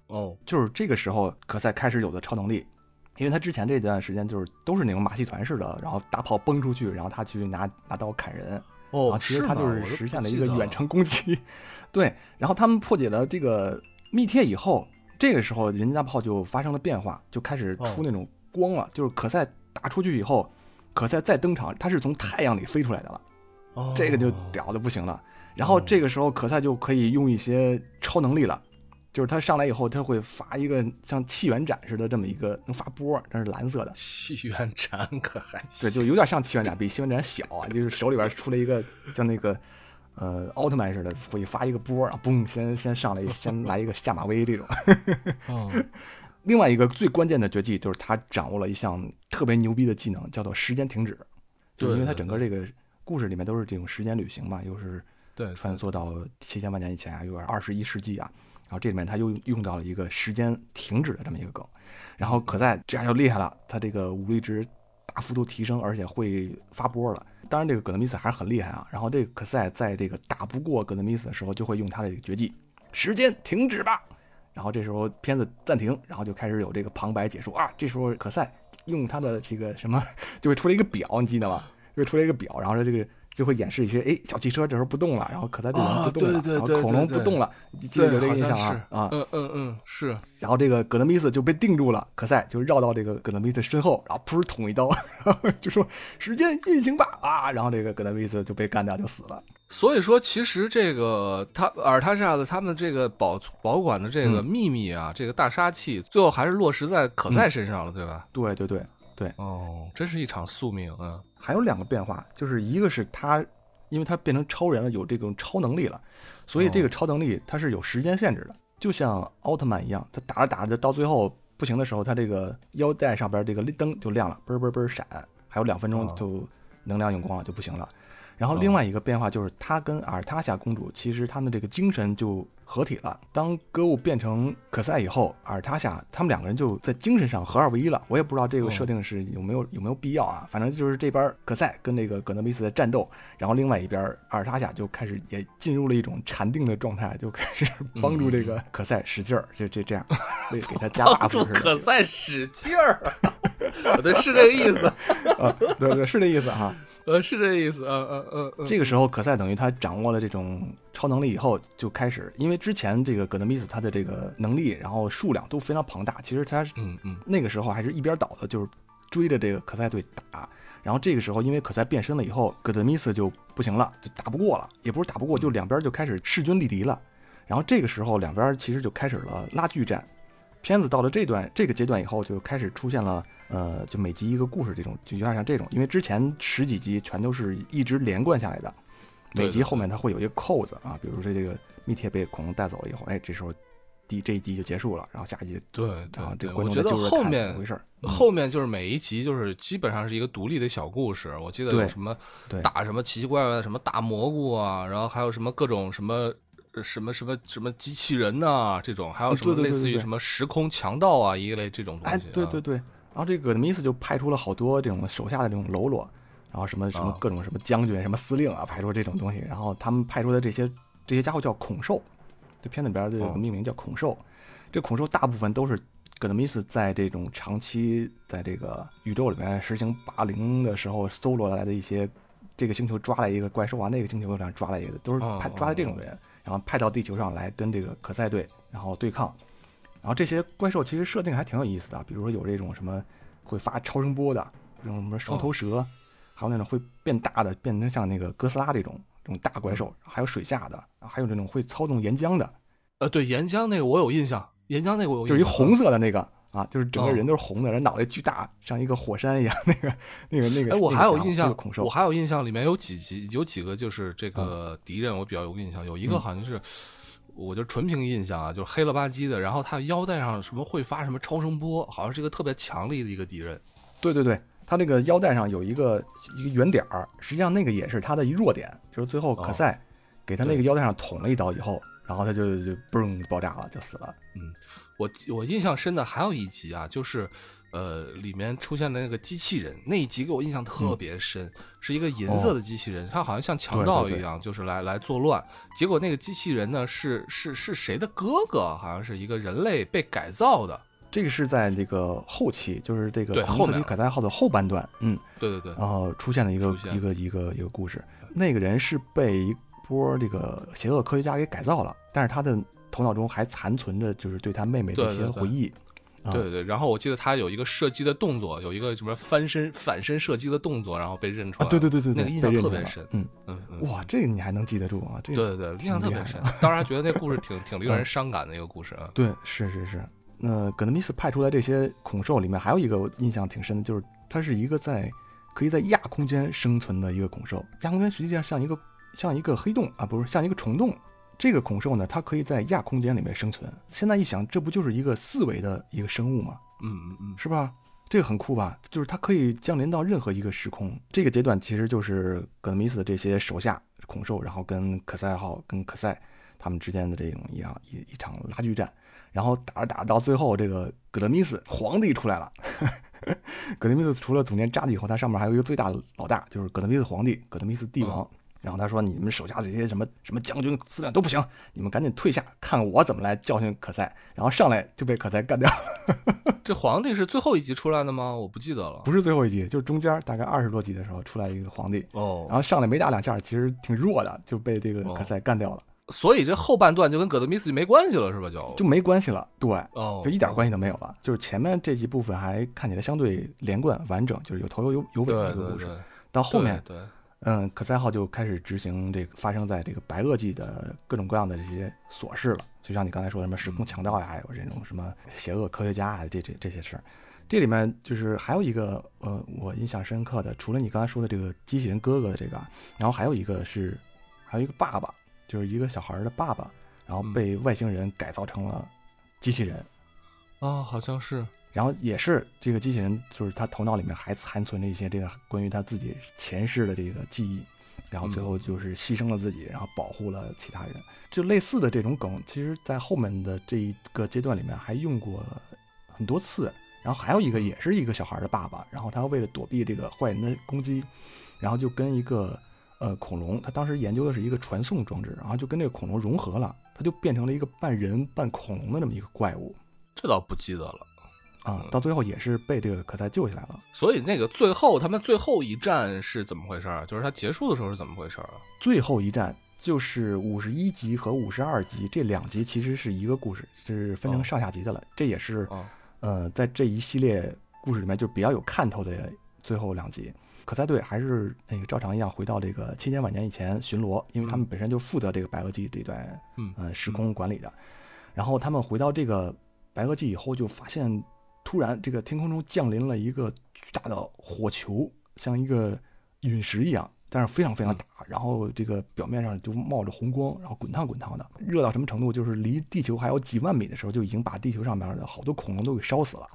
哦，就是这个时候可赛开始有的超能力，因为他之前这段时间就是都是那种马戏团似的，然后大炮崩出去，然后他去拿拿刀砍人。哦，其实他就是实现了一个远程攻击。对，然后他们破解了这个密帖以后，这个时候人家炮就发生了变化，就开始出那种光了。就是可赛打出去以后，可赛再登场，他是从太阳里飞出来的了。哦，这个就屌的不行了。然后这个时候可赛就可以用一些超能力了。就是他上来以后，他会发一个像气源斩似的这么一个能发波，但是蓝色的气源斩可还 对，就有点像气源斩，比气源斩小啊，就是手里边出了一个像那个呃奥特曼似的，会发一个波，然后嘣，先先上来，先来一个下马威这种。另外一个最关键的绝技就是他掌握了一项特别牛逼的技能，叫做时间停止。就因为他整个这个故事里面都是这种时间旅行嘛，又是对穿梭到七千万年以前啊，又是二十一世纪啊。然后这里面他又用到了一个时间停止的这么一个梗，然后可赛这下就厉害了，他这个武力值大幅度提升，而且会发波了。当然这个葛德米斯还是很厉害啊。然后这个可赛在这个打不过葛德米斯的时候，就会用他的这个绝技时间停止吧。然后这时候片子暂停，然后就开始有这个旁白解说啊。这时候可赛用他的这个什么就会出来一个表，你记得吗？就会出来一个表，然后说这个。就会演示一些，哎，小汽车这时候不动了，然后可赛队员不动了，然后恐龙不动了，记得有这个印象啊？啊，嗯嗯嗯，是。然后这个葛德米斯就被定住了，可赛就绕到这个葛德米斯身后，然后噗捅一刀，然后就说时间运行吧啊，然后这个葛德米斯就被干掉就死了。所以说，其实这个他尔塔夏的他们这个保保管的这个秘密啊，这个大杀器，最后还是落实在可赛身上了，对吧？对对对对。哦，真是一场宿命啊。还有两个变化，就是一个是他，因为他变成超人了，有这种超能力了，所以这个超能力它是有时间限制的，就像奥特曼一样，他打着打着到最后不行的时候，他这个腰带上边这个灯就亮了，嘣嘣嘣闪，还有两分钟就能量用光了就不行了。然后另外一个变化就是他跟阿尔塔夏公主其实他们这个精神就。合体了。当歌物变成可赛以后，阿尔塔夏他们两个人就在精神上合二为一了。我也不知道这个设定是有没有有没有必要啊。反正就是这边可赛跟那个葛德米斯在战斗，然后另外一边阿尔塔夏就开始也进入了一种禅定的状态，就开始帮助这个可赛使劲儿，就这这样，给给他加 buff。可赛使劲儿，对，是这个意思 啊，对对是这意思哈，呃，是这意思，嗯嗯嗯。这个时候可赛等于他掌握了这种。超能力以后就开始，因为之前这个葛德米斯他的这个能力，然后数量都非常庞大。其实他嗯嗯那个时候还是一边倒的，就是追着这个可赛队打。然后这个时候，因为可赛变身了以后，葛德米斯就不行了，就打不过了，也不是打不过，就两边就开始势均力敌了。然后这个时候两边其实就开始了拉锯战。片子到了这段这个阶段以后，就开始出现了呃，就每集一个故事这种，就有点像这种，因为之前十几集全都是一直连贯下来的。每集后面它会有一个扣子啊，比如说这个密帖被恐龙带走了以后，哎，这时候第这一集就结束了，然后下一集对对，这个我觉得后面回事儿，后面就是每一集就是基本上是一个独立的小故事。我记得有什么打什么奇奇怪怪的什么大蘑菇啊，然后还有什么各种什么什么什么什么机器人呐这种，还有什么类似于什么时空强盗啊一类这种东西。哎，对对对，然后这个米斯就派出了好多这种手下的这种喽啰。然后什么什么各种什么将军什么司令啊，派出这种东西。然后他们派出的这些这些家伙叫恐兽，这片子里边的这个命名叫恐兽。这恐兽大部分都是戈德米斯在这种长期在这个宇宙里面实行霸凌的时候搜罗来的一些这个星球抓来一个怪兽啊，那个星球上抓来一个，都是派抓的这种人，然后派到地球上来跟这个可赛队然后对抗。然后这些怪兽其实设定还挺有意思的，比如说有这种什么会发超声波的，这种什么双头蛇。还有那种会变大的，变成像那个哥斯拉这种这种大怪兽，还有水下的，还有这种会操纵岩浆的。呃，对，岩浆那个我有印象，岩浆那个我有印象，就是一红色的那个啊，就是整个人都是红的，然后脑袋巨大，像一个火山一样。那个那个那个，哎，我还有印象，恐兽，我还有印象，里面有几集有几个就是这个敌人，我比较有印象，有一个好像是，我就纯凭印象啊，就是黑了吧唧的，然后他腰带上什么会发什么超声波，好像是一个特别强力的一个敌人。对对对。他那个腰带上有一个一个圆点儿，实际上那个也是他的一弱点，就是最后可赛给他那个腰带上捅了一刀以后，然后他就就嘣爆炸了，就死了。我我印象深的还有一集啊，就是呃里面出现的那个机器人那一集给我印象特别深，是一个银色的机器人，它好像像强盗对对一样，就是来来作乱。结果那个机器人呢是是是谁的哥哥？好像是一个人类被改造的。这个是在这个后期，就是这个《后面特级凯撒号》的后半段，嗯，对对对，然后出现了一个一个一个一个故事。那个人是被一波这个邪恶科学家给改造了，但是他的头脑中还残存着就是对他妹妹的一些回忆。啊对对对，然后我记得他有一个射击的动作，有一个什么翻身反身射击的动作，然后被认出啊，来。对对对对对，那个印象特别深嗯，嗯嗯，哇，这个你还能记得住啊？这个对对对，印象特别深。当然觉得那故事挺挺令人伤感的一个故事啊。对，是是是。那葛德米斯派出来这些恐兽里面，还有一个印象挺深的，就是它是一个在可以在亚空间生存的一个恐兽。亚空间实际上像一个像一个黑洞啊，不是像一个虫洞。这个恐兽呢，它可以在亚空间里面生存。现在一想，这不就是一个四维的一个生物吗？嗯嗯嗯，是吧？这个很酷吧？就是它可以降临到任何一个时空。这个阶段其实就是葛德米斯的这些手下恐兽，然后跟可赛号、跟可赛他们之间的这种一样一一场拉锯战，然后打着打着到最后，这个葛德米斯皇帝出来了。葛德米斯除了总监扎地以后，他上面还有一个最大的老大，就是葛德米斯皇帝、葛德米斯帝王。然后他说：“你们手下这些什么什么将军、司令都不行，你们赶紧退下，看我怎么来教训可赛。”然后上来就被可赛干掉。这皇帝是最后一集出来的吗？我不记得了。不是最后一集，就是中间大概二十多集的时候出来一个皇帝，哦然，后上来没打两下，其实挺弱的，就被这个哦可赛干掉了，所以这后半段就跟葛德米斯没关系了，是吧？就就没关系了。对，哦，就一点关系都没有了。就是前面这几部分还看起来相对连贯完整，就是有头有有尾的一个故事。到后面，对对嗯，可赛号就开始执行这个发生在这个白垩纪的各种各样的这些琐事了。就像你刚才说的什么时空强盗呀，还有这种什么邪恶科学家啊，这这这些事儿。这里面就是还有一个呃，我印象深刻的，除了你刚才说的这个机器人哥哥的这个啊，然后还有一个是还有一个爸爸，就是一个小孩儿的爸爸，然后被外星人改造成了机器人。啊，好像是然后也是这个机器人，就是他头脑里面还残存着一些这个关于他自己前世的这个记忆，然后最后就是牺牲了自己，然后保护了其他人。就类似的这种梗，其实在后面的这一个阶段里面还用过很多次。然后还有一个也是一个小孩的爸爸，然后他为了躲避这个坏人的攻击，然后就跟一个呃恐龙，他当时研究的是一个传送装置，然后就跟这个恐龙融合了，他就变成了一个半人半恐龙的这么一个怪物。这倒不记得了。啊，到最后也是被这个可赛救下来了。所以那个最后他们最后一战是怎么回事儿？就是他结束的时候是怎么回事儿啊？最后一战就是五十一集和五十二集这两集其实是一个故事，是分成哦上下集的了。这也是哦呃，在这一系列故事里面就比较有看头的最后两集。可赛队还是那个照常一样回到这个千千万年以前巡逻，因为他们本身就负责这个白垩纪这段嗯呃时空管理的。然后他们回到这个白垩纪以后，就发现突然这个天空中降临了一个巨大的火球，像一个陨石一样，但是非常非常大。然后这个表面上就冒着红光，然后滚烫滚烫的，热到什么程度？就是离地球还有几万米的时候，就已经把地球上面的好多恐龙都给烧死了。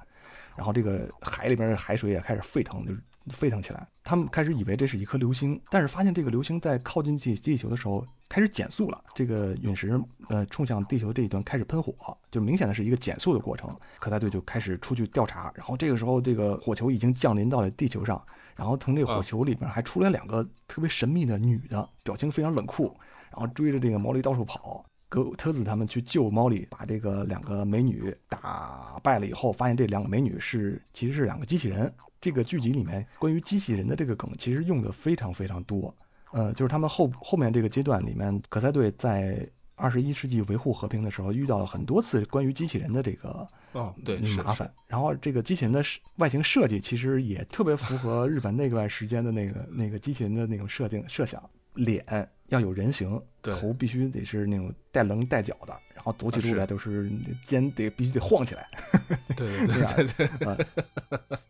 然后这个海里边的海水也开始沸腾，就是沸腾起来。他们开始以为这是一颗流星，但是发现这个流星在靠近地地球的时候开始减速了。这个陨石呃冲向地球这一端开始喷火，就明显的是一个减速的过程。科赛队就开始出去调查，然后这个时候这个火球已经降临到了地球上，然后从这个火球里边还出来两个特别神秘的女的，表情非常冷酷，然后追着这个毛利到处跑。格特子他们去救猫里，把这个两个美女打败了以后，发现这两个美女是其实是两个机器人。这个剧集里面关于机器人的这个梗其实用的非常非常多。呃，就是他们后后面这个阶段里面，可赛队在二十一世纪维护和平的时候遇到了很多次关于机器人的这个哦，对，麻烦。然后这个机器人的外形设计其实也特别符合日本那段时间的那个那个机器人的那种设定设想，脸要有人形，对头必须得是那种带棱带角的，然后走起路来都是肩得必须得晃起来。对 对对对啊，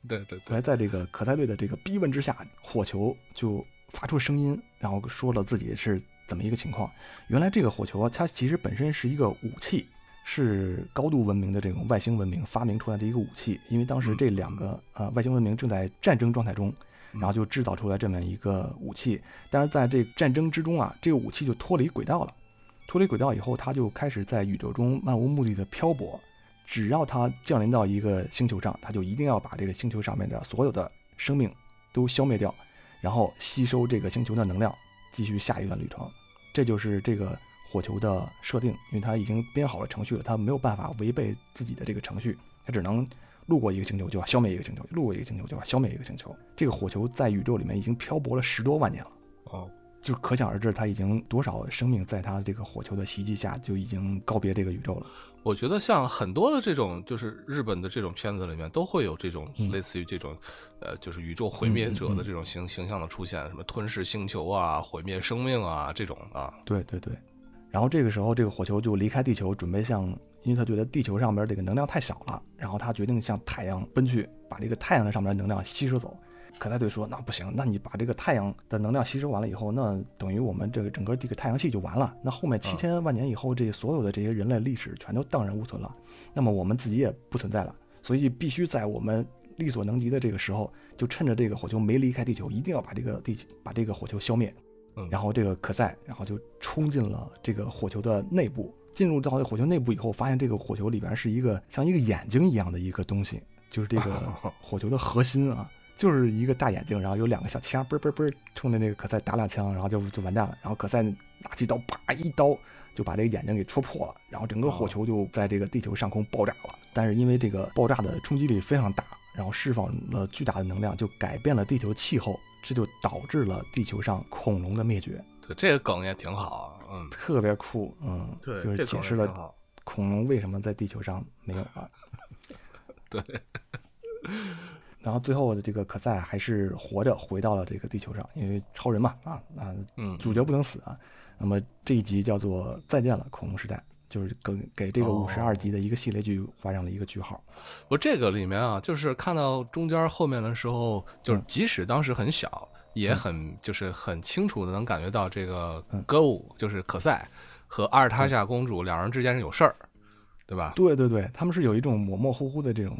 对 对对后来在这个可赛队的这个逼问之下，火球就发出声音，然后说了自己是怎么一个情况。原来这个火球啊，它其实本身是一个武器，是高度文明的这种外星文明发明出来的一个武器。因为当时这两个呃外星文明正在战争状态中，然后就制造出来这么一个武器。但是在这战争之中啊，这个武器就脱离轨道了。脱离轨道以后，它就开始在宇宙中漫无目的的漂泊。只要它降临到一个星球上，它就一定要把这个星球上面的所有的生命都消灭掉，然后吸收这个星球的能量，继续下一段旅程。这就是这个火球的设定，因为它已经编好了程序了，它没有办法违背自己的这个程序，它只能路过一个星球就要消灭一个星球，路过一个星球就要消灭一个星球。这个火球在宇宙里面已经漂泊了十多万年了。哦，就可想而知，它已经多少生命在它这个火球的袭击下就已经告别这个宇宙了。我觉得像很多的这种，就是日本的这种片子里面，都会有这种嗯类似于这种，呃，就是宇宙毁灭者的这种形形象的出现，什么吞噬星球啊、毁灭生命啊这种啊。对对对，然后这个时候，这个火球就离开地球，准备向，因为他觉得地球上边这个能量太小了，然后他决定向太阳奔去，把这个太阳的上面的能量吸收走。可赛队说：“那不行，那你把这个太阳的能量吸收完了以后，那等于我们这个整个这个太阳系就完了。那后面七千万年以后，这所有的这些人类历史全都荡然无存了。那么我们自己也不存在了，所以必须在我们力所能及的这个时候，就趁着这个火球没离开地球，一定要把这个地把这个火球消灭。嗯，然后这个可赛，然后就冲进了这个火球的内部。进入到火球内部以后，发现这个火球里边是一个像一个眼睛一样的一个东西，就是这个 火球的核心啊，就是一个大眼睛，然后有两个小枪，嘣嘣嘣，冲着那个可赛打两枪，然后就就完蛋了。然后可赛拿起刀，啪一刀就把这个眼睛给戳破了，然后整个火球就在这个地球上空爆炸了。但是因为这个爆炸的冲击力非常大，然后释放了巨大的能量，就改变了地球气候，这就导致了地球上恐龙的灭绝。对这个梗也挺好，嗯，特别酷，嗯，对，就是解释了恐龙为什么在地球上没有了。对，然后最后的这个可赛还是活着回到了这个地球上，因为超人嘛，啊啊，嗯，主角不能死啊。那么这一集叫做《再见了，恐龙时代》，就是给给这个哦五十二集的一个系列剧画上了一个句号。我这个里面啊，就是看到中间后面的时候，就是嗯即使当时很小，也很就是很清楚的能感觉到这个嗯歌舞就是可赛和阿尔塔夏公主两人之间是有事儿，对吧？对对对，他们是有一种模模糊糊的这种，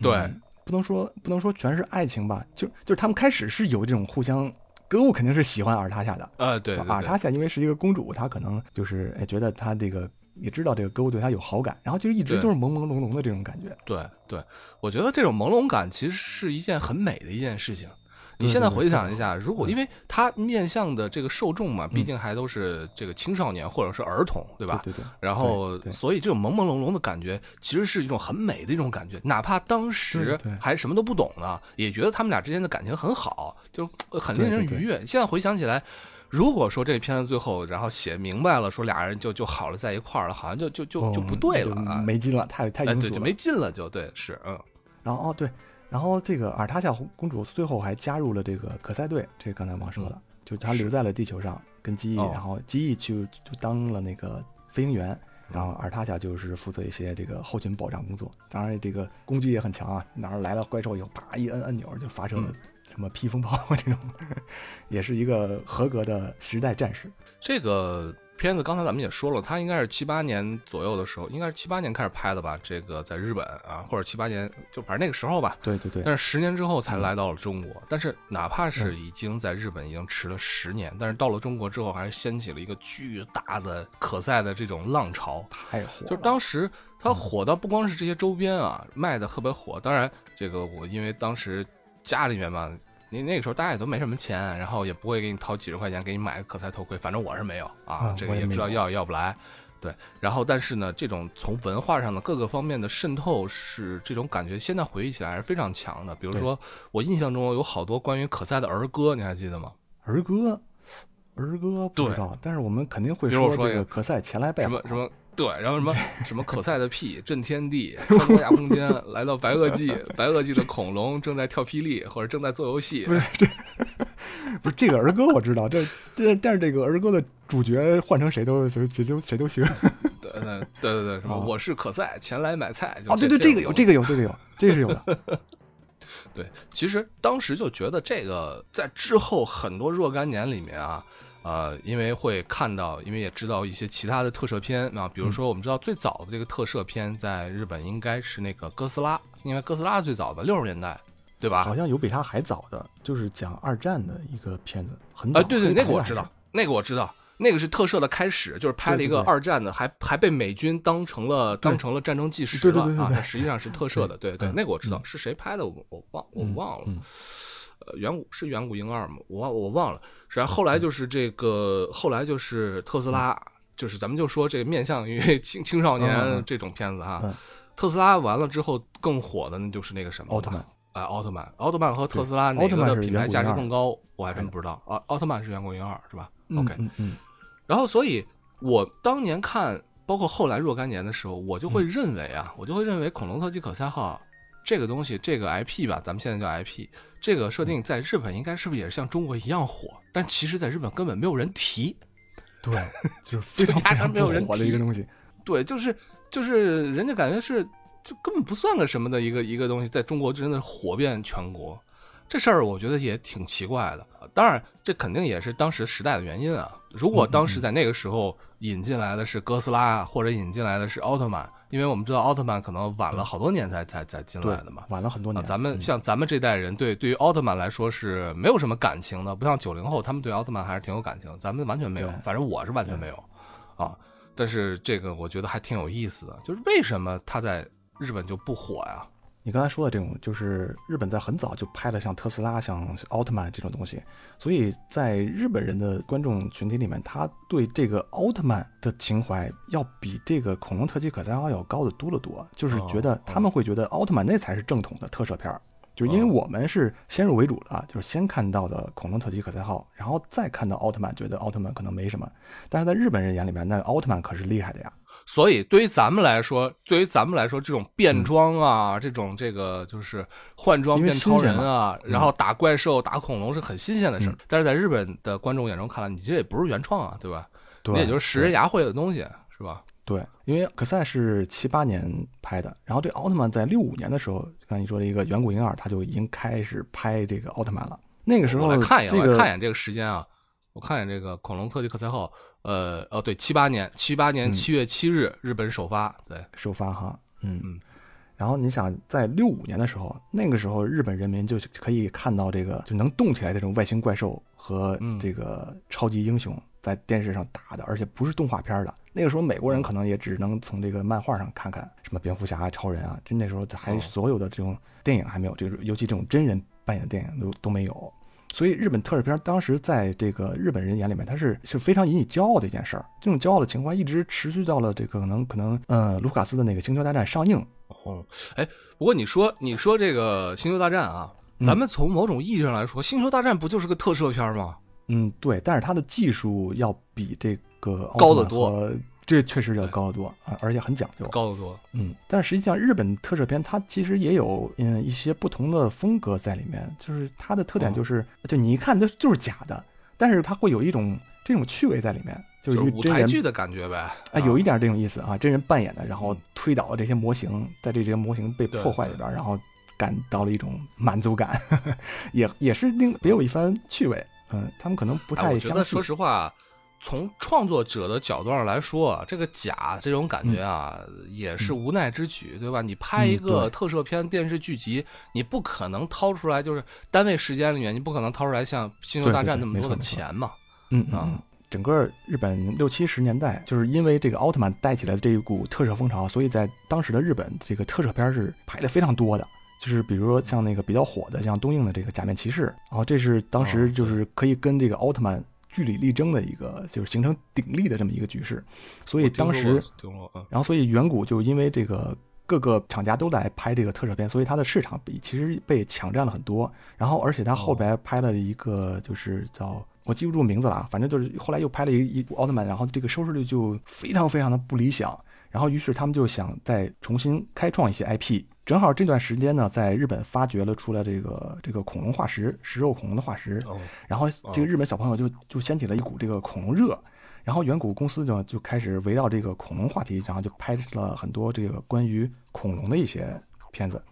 对嗯不能说不能说全是爱情吧，就就是他们开始是有这种互相，歌舞肯定是喜欢阿尔塔夏的，呃，对对对尔塔夏因为是一个公主，她可能就是哎觉得她这个也知道这个歌舞对她有好感，然后就一直对都是朦朦胧胧的这种感觉。对对，我觉得这种朦胧感其实是一件很美的一件事情。你现在回想一下，如果嗯因为他面向的这个受众嘛，毕嗯竟还都是这个青少年或者是儿童，对吧？对对对，然后，所以这种朦朦胧胧的感觉，其实是一种很美的一种感觉。哪怕当时还什么都不懂呢，也觉得他们俩之间的感情很好，就呃很令人愉悦。现在回想起来，如果说这片子最后然后写明白了，说俩人就就好了，在一块儿了，好像就就就就嗯不对了啊，没劲了，太太哎，对，就。没劲了，就对，是，嗯，然后哦对，然后这个尔塔夏公主最后还加入了这个可赛队，这个刚才忘说了，就她留在了地球上跟机翼，哦然后机翼就就当了那个飞行员。然后尔塔夏就是负责一些这个后勤保障工作，当然这个攻击也很强啊，哪儿来了怪兽以后，啪一摁按钮就发射了嗯什么披风炮这种，也是一个合格的时代战士。这个片子刚才咱们也说了，它应该是七八年左右的时候，应该是七八年开始拍的吧？这个在日本啊，或者七八年，就反正那个时候吧。对对对，但是十年之后才来到了中国，但是哪怕是已经在日本已经迟了十年，但是到了中国之后，还是掀起了一个巨大的可赛的这种浪潮。太火了，就是当时它火到不光是这些周边啊，卖的特别火。当然，这个我因为当时家里面嘛，那那个时候大家也都没什么钱，然后也不会给你掏几十块钱给你买个可赛头盔，反正我是没有啊啊，这个也知道要要不来。对，然后但是呢，这种从文化上的各个方面的渗透是这种感觉，现在回忆起来还是非常强的。比如说，我印象中有好多关于可赛的儿歌，你还记得吗？儿歌，儿歌不知道，但是我们肯定会说这个可赛前来拜访什么什么对，然后什么 什么可赛的屁震天地，穿过亚空间来到白垩纪，白垩纪的恐龙正在跳霹雳或者正在做游戏。不是这，不是这个儿歌我知道，这这但是这个儿歌的主角换成谁都谁谁都谁都行。对对对对对，什么哦我是可赛，前来买菜。就哦，对对，这个有，这个个有，这个有，这个是有的。对。其实当时就觉得这个在之后很多若干年里面啊。呃，因为会看到，因为也知道一些其他的特摄片啊，比如说我们知道最早的这个特摄片在日本应该是那个哥斯拉，因为哥斯拉最早的六十年代，对吧？好像有比它还早的，就是讲二战的一个片子，很早。啊，对对，那个我知道，那个我知道，那个是特摄的开始，就是拍了一个对对对二战的，还还被美军当成了当成了战争纪实了啊，实际上是特摄的，对对，嗯那个我知道是谁拍的，我我忘我忘了嗯，呃，远古是远古婴二吗？我忘我忘了，然后后来就是这个，后来就是特斯拉，就是咱们就说这个面向于 青青少年嗯这种片子哈嗯，特斯拉完了之后更火的那就是那个什么奥特曼，哎，奥特曼，奥特曼和特斯拉哪个的品牌价值更高？我还真不知道奥。奥特曼是远古婴二是吧？OK，然后所以我当年看，包括后来若干年的时候，我就嗯会认为啊，我就会认为恐龙特技可赛号这个东西，这个 IP 吧，咱们现在叫 IP，这个设定在日本应该是不是也是像中国一样火？但其实在日本根本没有人提。对，就是非常非常没有人火的一个东西。对，就是就是人家感觉是就根本不算个什么的一个一个东西，在中国真的火遍全国。这事儿我觉得也挺奇怪的。当然，这肯定也是当时时代的原因啊。如果当时在那个时候引进来的是哥斯拉，或者引进来的是奥特曼，因为我们知道奥特曼可能晚了好多年才才才进来的嘛。啊，晚了很多年。咱们嗯像咱们这代人对对于奥特曼来说是没有什么感情的，不像九零后，他们对奥特曼还是挺有感情，咱们完全没有，反正我是完全没有啊。但是这个我觉得还挺有意思的，就是为什么他在日本就不火呀？你刚才说的这种，就是日本在很早就拍了像特斯拉、像奥特曼这种东西，所以在日本人的观众群体里面，他对这个奥特曼的情怀要比这个恐龙特技可赛号要高的多得多。就是觉得哦他们会觉得奥特曼那才是正统的特摄片儿，就是因为哦我们是先入为主的啊，就是先看到的恐龙特技可赛号，然后再看到奥特曼，觉得奥特曼可能没什么，但是在日本人眼里面，那奥特曼可是厉害的呀。所以对于咱们来说，对于咱们来说，这种变嗯装啊，这种这个就是换装变超人啊，嗯然后打怪兽、打恐龙是很新鲜的事儿。嗯但是在日本的观众眼中看来，你这也不是原创啊，对吧？对，那也就是食人牙会的东西，是吧？对，因为可赛是七八年拍的，然后对奥特曼在六五年的时候，刚才你说的一个远古婴儿，他就已经开始拍这个奥特曼了。那个时候，我来看一眼，这个我来看一眼这个时间啊，我看这个恐龙特技课赛号，呃，哦，对，七八年，七八年嗯七月七日，日本首发，对，首发哈，嗯嗯然后你想，在六五年的时候，那个时候日本人民就可以看到这个就能动起来这种外星怪兽和嗯这个超级英雄在电视上打的，而且不是动画片的。那个时候美国人可能也只能从这个漫画上看看什么蝙蝠侠、超人啊，就那时候还哦所有的这种电影还没有，就是尤其这种真人扮演的电影都都没有。所以日本特摄片当时在这个日本人眼里面，它是是非常引以骄傲的一件事儿。这种骄傲的情况一直持续到了这个可能可能呃卢卡斯的那个《星球大战》上映，哦，哎，不过你说你说这个星球大战啊，嗯咱们从某种意义上来说，星球大战不就是个特摄片吗？嗯，对，但是它的技术要比这个高得多和，这确实要高得多啊，而且很讲究。高得多。嗯，但是实际上日本特摄片它其实也有嗯一些不同的风格在里面，就是它的特点哦就是，就你一看它就是假的，但是它会有一种这种趣味在里面，就是舞一个真人台剧的感觉呗，啊，有一点这种意思啊，真人扮演的，然后嗯推倒了这些模型，在这些模型被破坏里边，然后感到了一种满足感，也也是另别有一番趣味。嗯，他们可能不哎，太相似我觉得说。实话，从创作者的角度上来说啊，这个假这种感觉啊，也是无奈之举，对吧？你拍一嗯个特摄片、电视剧集，你不可能掏出来，就是单位时间里面，你不可能掏出来像《星球大战》那么多的钱嘛。啊嗯嗯嗯，整个日本六七十年代，就是因为这个奥特曼带起来的这一股特摄风潮，所以在当时的日本，这个特摄片是拍的非常多的。就是比如说像那个比较火的，像东映的这个《假面骑士》，然后这是当时哦就是可以跟这个奥特曼据理力争的一个，就是形成鼎立的这么一个局势。所以当时然后，所以远古就因为这个各个厂家都在拍这个特摄片，所以它的市场比其实被抢占了很多。然后，而且他后边拍了一个就是叫我记不住名字了啊，反正就是后来又拍了一一部奥特曼，然后这个收视率就非常非常的不理想。然后，于是他们就想再重新开创一些 IP。正好这段时间呢，在日本发掘了出来这个这个恐龙化石，食肉恐龙的化石。哦，然后这个日本小朋友就就掀起了一股这个恐龙热，然后远古公司就就开始围绕这个恐龙话题，然后就拍了很多这个关于恐龙的一些片子，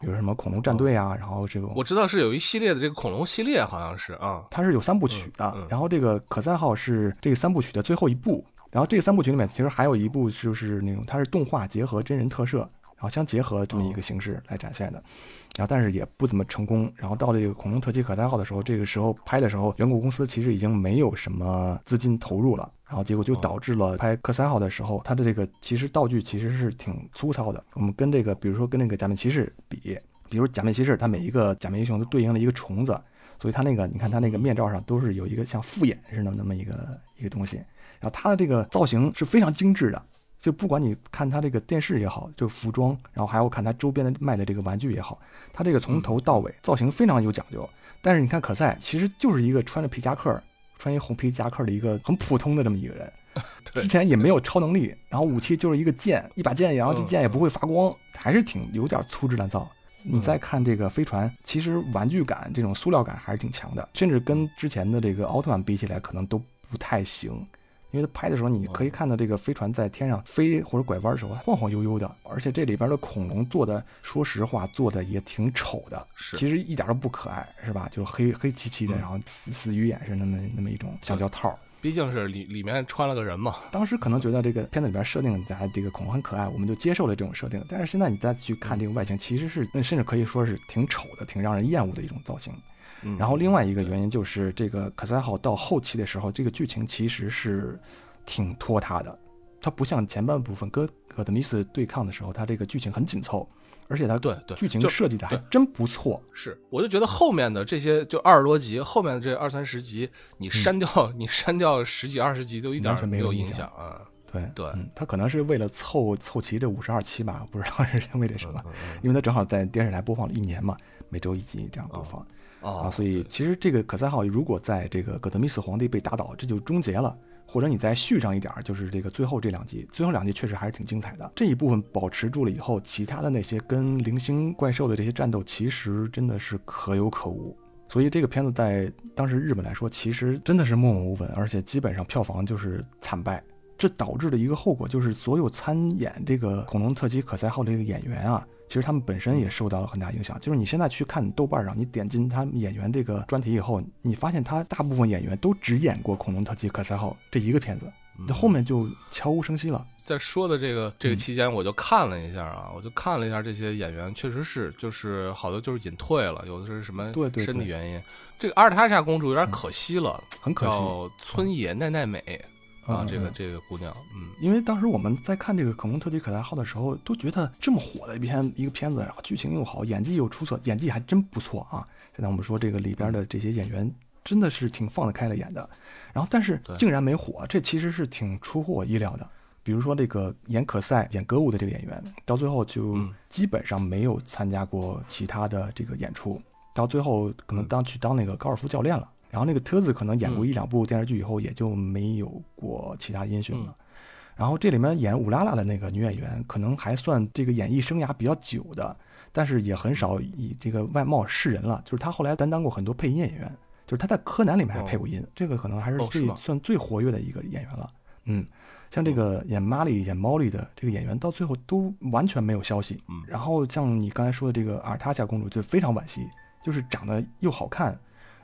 比如什么恐龙战队啊，然后这个我知道是有一系列的这个恐龙系列，好像是啊。它是有三部曲的，然后这个可赛号是这个三部曲的最后一部，然后这三部曲里面其实还有一部就是那种它是动画结合真人特摄，然后相结合这么一个形式来展现的。然后但是也不怎么成功。然后到这个《恐龙特级可赛号》的时候，这个时候拍的时候，远古公司其实已经没有什么资金投入了，然后结果就导致了拍克赛号的时候，它的这个其实道具其实是挺粗糙的。我们跟这个，比如说跟那个假面骑士比，比如假面骑士，它每一个假面英雄都对应了一个虫子，所以它那个你看它那个面罩上都是有一个像复眼似的那么一个一个东西，然后它的这个造型是非常精致的。就不管你看它这个电视也好，就服装，然后还要看它周边的卖的这个玩具也好，它这个从头到尾造型非常有讲究。但是你看可赛，其实就是一个穿着皮夹克、穿一红皮夹克的一个很普通的这么一个人，之前也没有超能力，然后武器就是一个剑，一把剑，然后这剑也不会发光，还是挺有点粗制滥造。你再看这个飞船，其实玩具感这种塑料感还是挺强的，甚至跟之前的这个奥特曼比起来，可能都不太行。因为它拍的时候，你可以看到这个飞船在天上飞或者拐弯的时候晃晃悠悠的，而且这里边的恐龙做的，说实话做的也挺丑的，是，其实一点都不可爱，是吧？就是黑黑漆漆的，然后死死鱼眼是那么那么一种橡胶套。毕竟是里里面穿了个人嘛。当时可能觉得这个片子里边设定家这个恐龙很可爱，我们就接受了这种设定。但是现在你再去看这个外形，其实是甚至可以说是挺丑的，挺让人厌恶的一种造型。然后另外一个原因就是这个可赛号到后期的时候，这个剧情其实是挺拖沓的，它不像前半部分跟戈德米斯对抗的时候，它这个剧情很紧凑，而且它对对剧情设计的还真不错。是，我就觉得后面的这些就二十多集，后面的这二三十集，你删掉你删掉十几二十集都一点没有影响啊。对对，他可能是为了凑凑齐这五十二期吧，不知道是因为这什么，因为他正好在电视台播放了一年嘛，每周一集这样播放。啊，所以其实这个可赛号如果在这个葛德米斯皇帝被打倒，这就终结了，或者你再续上一点，就是这个最后这两集，最后两集确实还是挺精彩的。这一部分保持住了以后，其他的那些跟零星怪兽的这些战斗，其实真的是可有可无。所以这个片子在当时日本来说，其实真的是默默无闻，而且基本上票房就是惨败。这导致的一个后果就是，所有参演这个恐龙特级可赛号的这个演员啊。其实他们本身也受到了很大影响。就是你现在去看豆瓣上，你点进他们演员这个专题以后，你发现他大部分演员都只演过《恐龙特级可赛号》这一个片子，那后面就悄无声息了。在说的这个这个期间，我就看了一下啊，我就看了一下这些演员，确实是就是好多就是隐退了，有的是什么身体原因。这个阿尔塔莎公主有点可惜了，很可惜。村野奈奈美。啊，这个这个姑娘，嗯，因为当时我们在看这个《恐龙特级可赛号》的时候，都觉得这么火的一篇一个片子，然后剧情又好，演技又出色，演技还真不错啊。现在我们说这个里边的这些演员真的是挺放得开了演的，然后但是竟然没火，这其实是挺出乎我意料的。比如说这个演可赛、演歌舞的这个演员，到最后就基本上没有参加过其他的这个演出，到最后可能当去当那个高尔夫教练了。然后那个特子可能演过一两部电视剧以后，也就没有过其他音讯了。然后这里面演乌拉拉的那个女演员，可能还算这个演艺生涯比较久的，但是也很少以这个外貌示人了。就是她后来担当过很多配音演员，就是她在柯南里面还配过音，这个可能还是最算最活跃的一个演员了。嗯，像这个演玛丽、演猫莉的这个演员，到最后都完全没有消息。然后像你刚才说的这个阿尔塔夏公主，就非常惋惜，就是长得又好看。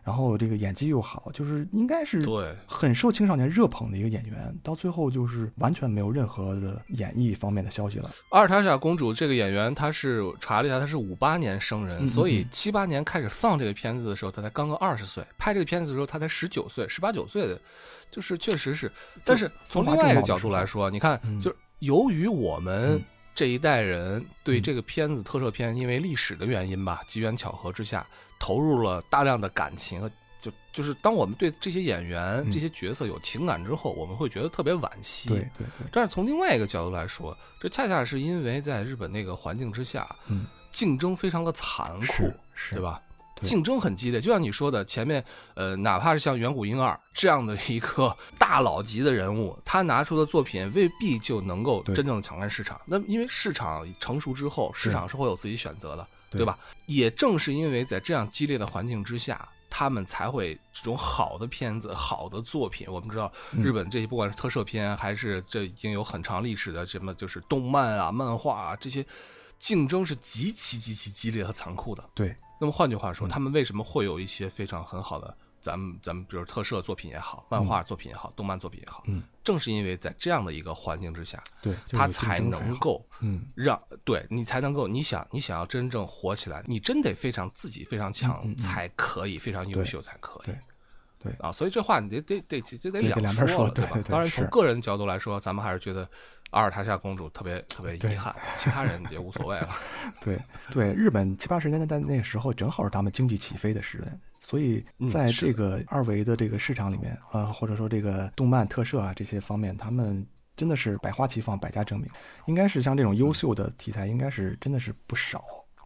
然后这个演技又好，就是应该是对很受青少年热捧的一个演员，到最后就是完全没有任何的演艺方面的消息了。阿尔塔莎公主这个演员，她是查了一下，她是五八年生人，所以七八年开始放这个片子的时候，她才刚刚二十岁；拍这个片子的时候，她才十九岁，十八九岁的，就是确实是。但是从另外一个角度来说，你看，就是由于我们这一代人对这个片子特摄片，因为历史的原因吧，机缘巧合之下。投入了大量的感情，就就是当我们对这些演员、这些角色有情感之后，我们会觉得特别惋惜。对对对。但是从另外一个角度来说，这恰恰是因为在日本那个环境之下，嗯，竞争非常的残酷，对吧？竞争很激烈。就像你说的，前面呃，哪怕是像远古婴儿这样的一个大佬级的人物，他拿出的作品未必就能够真正的抢占市场。那因为市场成熟之后，市场是会有自己选择的。对吧？也正是因为在这样激烈的环境之下，他们才会这种好的片子、好的作品。我们知道，日本这些不管是特摄片，还是这已经有很长历史的什么，就是动漫啊、漫画啊这些，竞争是极其极其激烈和残酷的。对。那么换句话说，他们为什么会有一些非常很好的咱们咱们比如特摄作品也好，漫画作品也好，动漫作品也好，嗯，正是因为在这样的一个环境之下，对，它才能够嗯。让对你才能够你想你想要真正火起来，你真得非常自己非常强才可以，非常优秀才可以。对。对。啊，所以这话你得得得这得两说？对对对当然，从。个人角度来说，咱们还是觉得阿尔塔夏公主特别特别遗憾，其他人也无所谓了。对对，日本七八十年代那个时候正好是他们经济起飞的时代，所以嗯在这个二维的这个市场里面啊、或者说这个动漫特摄啊这些方面，他们真的是百花齐放，百家争鸣。应该是像这种优秀的题材，应该是真的是不少。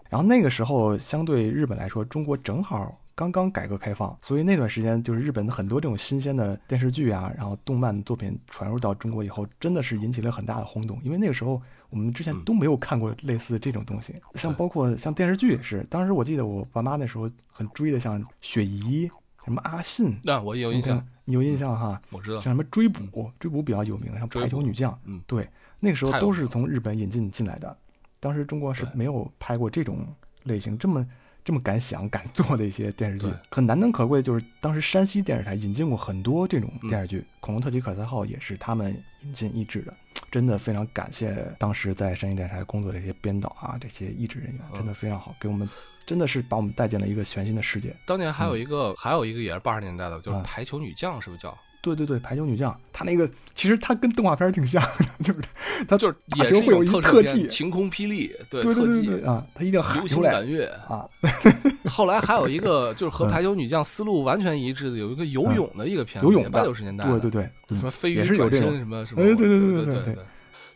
然后那个时候，相对日本来说，中国正好刚刚改革开放，所以那段时间就是日本的很多这种新鲜的电视剧啊，然后动漫作品传入到中国以后，真的是引起了很大的轰动。因为那个时候我们之前嗯都没有看过类似这种东西，像包括像电视剧也是。当时我记得我爸妈那时候很追的，像雪姨、什么阿信，那我也有印象，，你有印象哈？我知道像。什么追捕，追捕比较有名，像排球女将，嗯对，那个时候都是从日本引进进来的。当时中国是没有拍过这种类型这么这么敢想敢做的一些电视剧，很难能可贵。就是当时山西电视台引进过很多这种嗯电视剧，恐龙特级可赛号》也是他们引进译制的。真的非常感谢当时在山西电视台工作的这些编导啊，这些译制人员，嗯真的非常好，给我们真的是把我们带进了一个全新的世界。当年还有一个，还有一个也是八十年代的，就是啊排球女将，是不是叫？对对对，排球女将，她那个其实她跟动画片挺像的，就是她就是打也球会有一特技晴空霹雳，对对对特技，对对啊，她一定要喊流出来星赶月。啊，后来还有一个就是和嗯。排球女将思路完全一致的，有一个游泳的一个片子，游泳八九十年代的，对对对，什么飞鱼转身什么什么，哎对对对对对对对。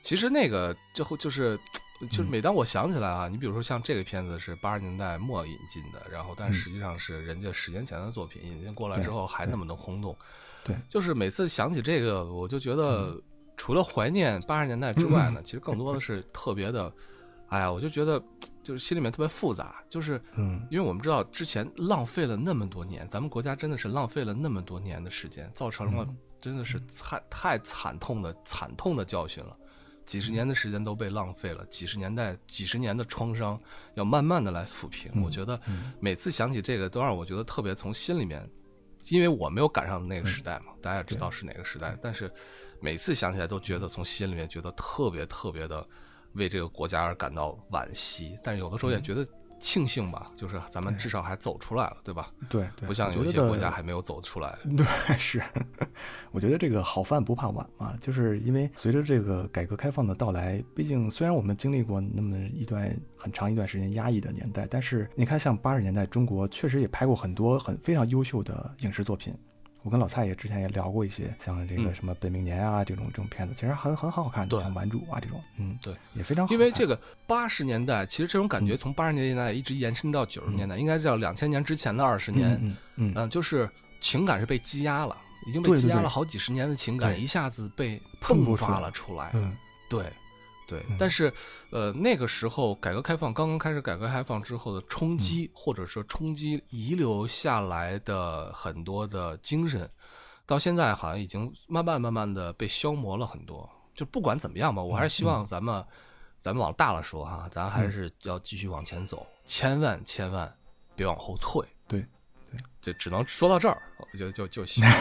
其实那个最后就是，就是嗯。每当我想起来啊，你比如说像这个片子是八十年代末引进的，然后但嗯。实际上是人家十年前的作品，引进过来之后还那么的轰动，对，就是每次想起这个，我就觉嗯。得除了怀念八十年代之外呢，其实更多的是特别的，哎呀，我就觉得就是心里面特别复杂，就是嗯。因为我们知道之前浪费了那么多年，咱们国家真的是浪费了那么多年的时间，造成了嗯。真的是太太惨痛的惨痛的教训了。几十年的时间都被浪费了，几十年代几十年的创伤要慢慢的来抚平。嗯我觉得嗯。每次想起这个，都让我觉得特别从心里面，因为我没有赶上那个时代嘛，大家也知道是哪个时代，但是每次想起来都觉得从心里面觉得特别特别的为这个国家而感到惋惜，但是有的时候也觉得庆幸吧，就是咱们至少还走出来了，对吧？对对，不像有些国家还没有走出来。对，是，我觉得这个好饭不怕晚嘛，就是因为随着这个改革开放的到来，毕竟虽然我们经历过那么一段很长一段时间压抑的年代，但是你看，像八十年代中国确实也拍过很多很非常优秀的影视作品。我跟老蔡也之前也聊过一些，像这个嗯什么《本命年》啊这种这种片子，其实很很好看的，对像《顽主》啊这种，嗯，对，也非常好看。因为这个八十年代，其实这种感觉嗯从八十年代一直延伸到九十年代，应该叫两千年之前的二十年。嗯就是情感是被积压了，已经被积压了好几十年的情感，对一下子被迸发了出来。嗯对，对。嗯但是，呃，那个时候改革开放刚刚开始，改革开放之后的冲嗯击，或者说冲击遗留下来的很多的精神，到现在好像已经慢慢慢慢的被消磨了很多。就不管怎么样吧，我还是希望咱们，咱们往大了说哈，咱还是要继续往前走，千万千万别往后退。对对，就只能说到这儿，就就就行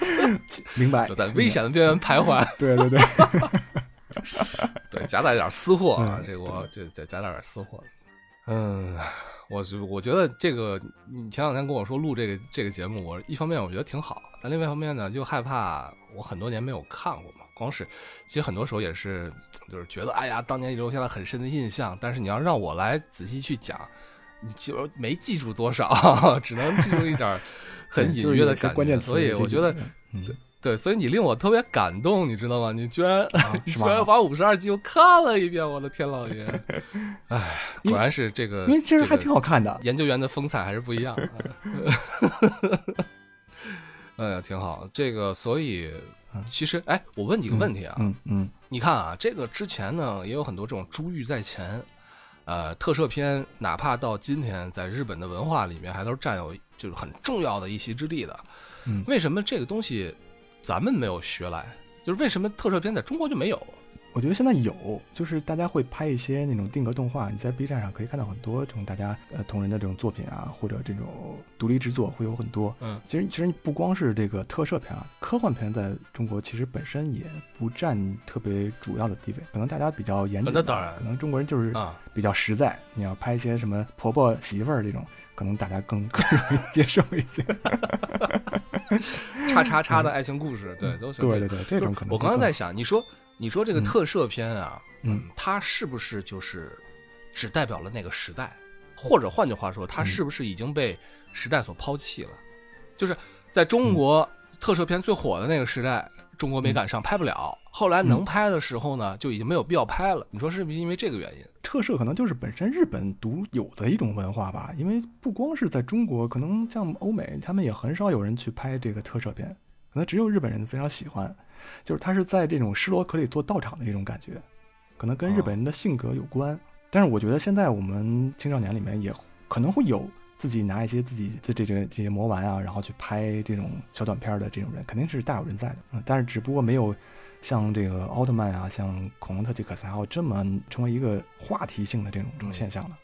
明白，就在危险的边缘徘徊。对 对对，对，夹带点私货啊，嗯这个我就得夹带点私货。嗯，我是我觉得这个，你前两天跟我说录这个这个节目，我一方面我觉得挺好，但另外一方面呢，就害怕我很多年没有看过嘛。光是其实很多时候也是，就是觉得哎呀，当年留下了很深的印象，但是你要让我来仔细去讲，你就没记住多少，只能记住一点很隐约的感觉。有些关键词所以我觉得个，嗯，对，所以你令我特别感动，你知道吗？你居然、居然把五十二集又看了一遍，我的天老爷！哎，果然是这个，因为其实还挺好看的，研究员的风采还是不一样。哎呀，挺好。这个，所以嗯其实，哎，我问你个问题啊，嗯嗯你看啊，这个之前呢也有很多这种珠玉在前，呃，特摄片，哪怕到今天，在日本的文化里面，还都是占有就是很重要的一席之地的。嗯为什么这个东西咱们没有学来？就是为什么特摄片在中国就没有？我觉得现在有，就是大家会拍一些那种定格动画，你在 B 站上可以看到很多这种大家呃同人的这种作品啊，或者这种独立制作会有很多。嗯，其实其实不光是这个特摄片啊，科幻片在中国其实本身也不占特别主要的地位，可能大家比较严谨。那当然可能中国人就是啊，比较实在，你要拍一些什么婆婆媳妇儿这种，可能大家更 更容易接受一些。叉叉叉的爱情故事，对，都是对对对，这种可能我刚刚在想，你说你说这个嗯。特摄片啊，嗯，它是不是就是只代表了那个时代，或者换句话说，它嗯。是不是已经被时代所抛弃了？就是在嗯。中国特摄片最火的那个时代，中国没赶上，拍不了。后来嗯能拍的时候呢，就已经没有必要拍了。你说是不是因为这个原因？特摄可能就是本身日本独有的一种文化吧，因为不光是在中国，可能像欧美，他们也很少有人去拍这个特摄片，可能只有日本人非常喜欢，就是他是在这种失落可里做道场的这种感觉，可能跟日本人的性格有关。但是我觉得现在我们青少年里面也可能会有自己拿一些自己的这这这些魔丸啊，然后去拍这种小短片的这种人，肯定是大有人在的。嗯，但是只不过没有像这个奥特曼啊，像恐龙特技可赛号这么成为一个话题性的这种这种现象了。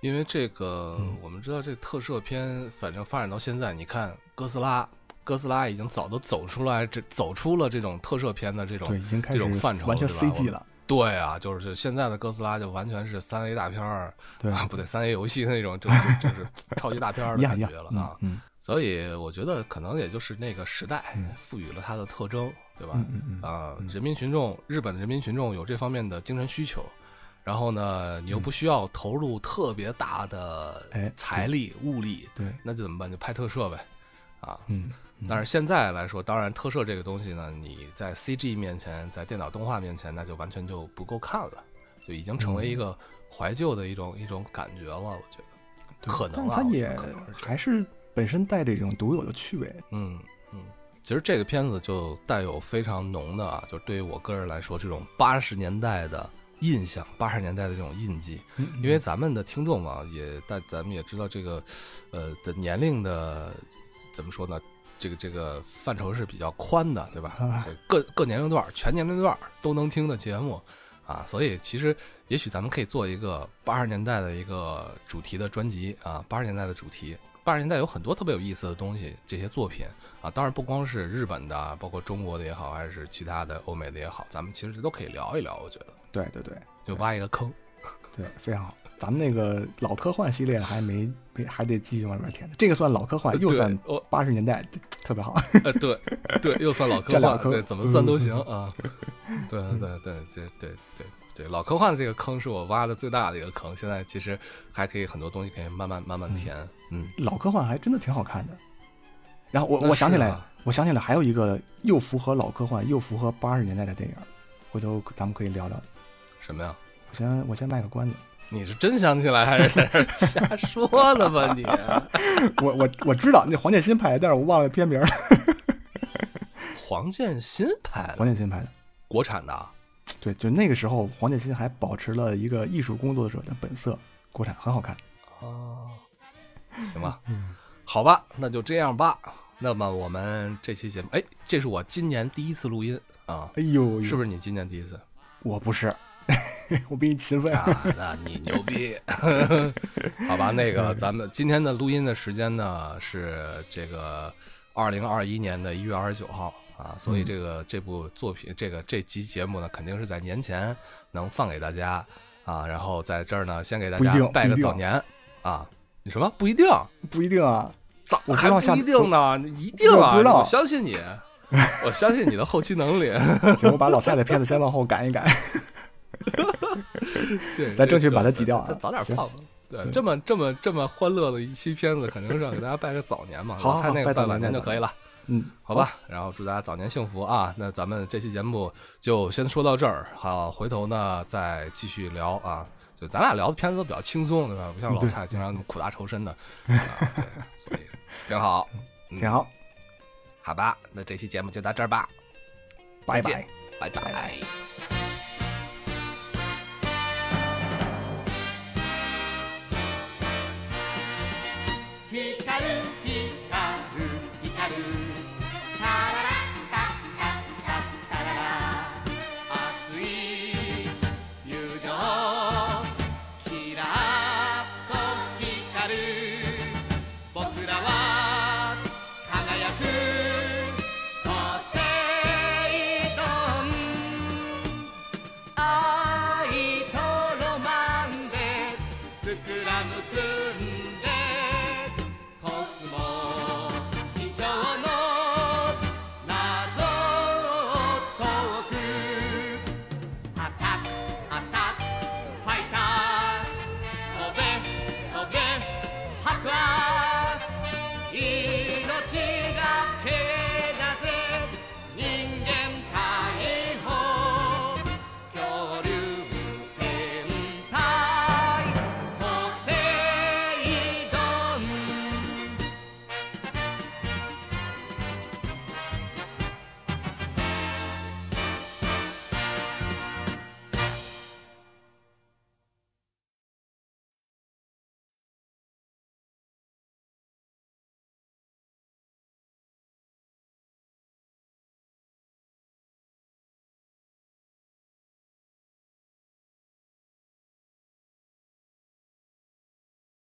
因为这个，嗯我们知道这特摄片，反正发展到现在，你看哥斯拉，哥斯拉已经早都走出来，这走出了这种特摄片的这种对，已经开始这种范畴完全 CG 了。对啊，就是现在的哥斯拉就完全是三 A 大片儿对，啊，不对，三 A 游戏那种，就是就是 超级大片儿的感觉了啊。嗯所以我觉得可能也就是那个时代嗯赋予了它的特征，对吧？啊嗯，人民群众，日本的人民群众有这方面的精神需求，然后呢，你又不需要投入特别大的财力物力，对，那就怎么办？就拍特摄呗，啊。嗯，但是现在来说，当然特摄这个东西呢，你在 CG 面前，在电脑动画面前，那就完全就不够看了，就已经成为一个怀旧的一种一种感觉了。我觉得，可能啊但它也还是本身带着一种独有的趣味。嗯嗯，其实这个片子就带有非常浓的啊，就对于我个人来说，这种八十年代的印象，八十年代的这种印记。嗯因为咱们的听众嘛，也大咱们也知道这个，呃的年龄的怎么说呢？这个这个范畴是比较宽的，对吧？各各年龄段、全年龄段都能听的节目啊，所以其实也许咱们可以做一个八十年代的一个主题的专辑啊，八十年代的主题。八十年代有很多特别有意思的东西，这些作品啊，当然不光是日本的，包括中国的也好，还是其他的欧美的也好，咱们其实都可以聊一聊。我觉得对对对就挖一个坑，对，非常好。咱们那个老科幻系列还没没还得继续往里面填呢，这个算老科幻，又算我八十年代，特别好。呃，对对，又算老科幻，对，怎么算都行啊。对对对，这对对对，老科幻的这个坑是我挖的最大的一个坑，现在其实还可以很多东西可以慢慢慢慢填。嗯，老科幻还真的挺好看的。然后我那我想起来我想起来还有一个又符合老科幻又符合八十年代的电影，回头咱们可以聊聊。什么呀？我先我先卖个关子，你是真想起来还是在这 儿瞎说呢吧你？我我我知道那黄建新拍的，但是我忘了片名儿。黄建新拍的，黄建新拍的，国产的啊。对，就那个时候黄建新还保持了一个艺术工作者的本色，国产很好看。哦，行吧，嗯好吧，那就这样吧。那么我们这期节目，哎，这是我今年第一次录音啊，哎呦，是是不是你今年第一次？我不是，我比你勤奋。啊，那你牛逼，好吧？那个，咱们今天的录音的时间呢是这个二零二一年的一月二十九号啊，所以嗯这个这部作品，这个这集节目呢，肯定是在年前能放给大家啊。然后在这儿呢，先给大家拜个早年啊。你什么不一定？不一定啊，早我不知道下还不一定呢，一定啊！我相信你，我相信你的后期能力。行，我把老蔡的片子先往后赶一赶。这咱争取把它挤掉啊早点行放。对，这么这么这么欢乐的一期片子，肯定是要给大家拜个早年嘛。好好我猜那个拜晚年就可以了，嗯，好吧？然后祝大家早年幸福啊！那咱们这期节目就先说到这儿，好，回头呢再继续聊啊。就咱俩聊的片子都比较轻松，对吧？不像老蔡经常苦大仇深的，啊所以挺好，嗯挺好，好吧？那这期节目就到这儿吧，拜拜。拜拜。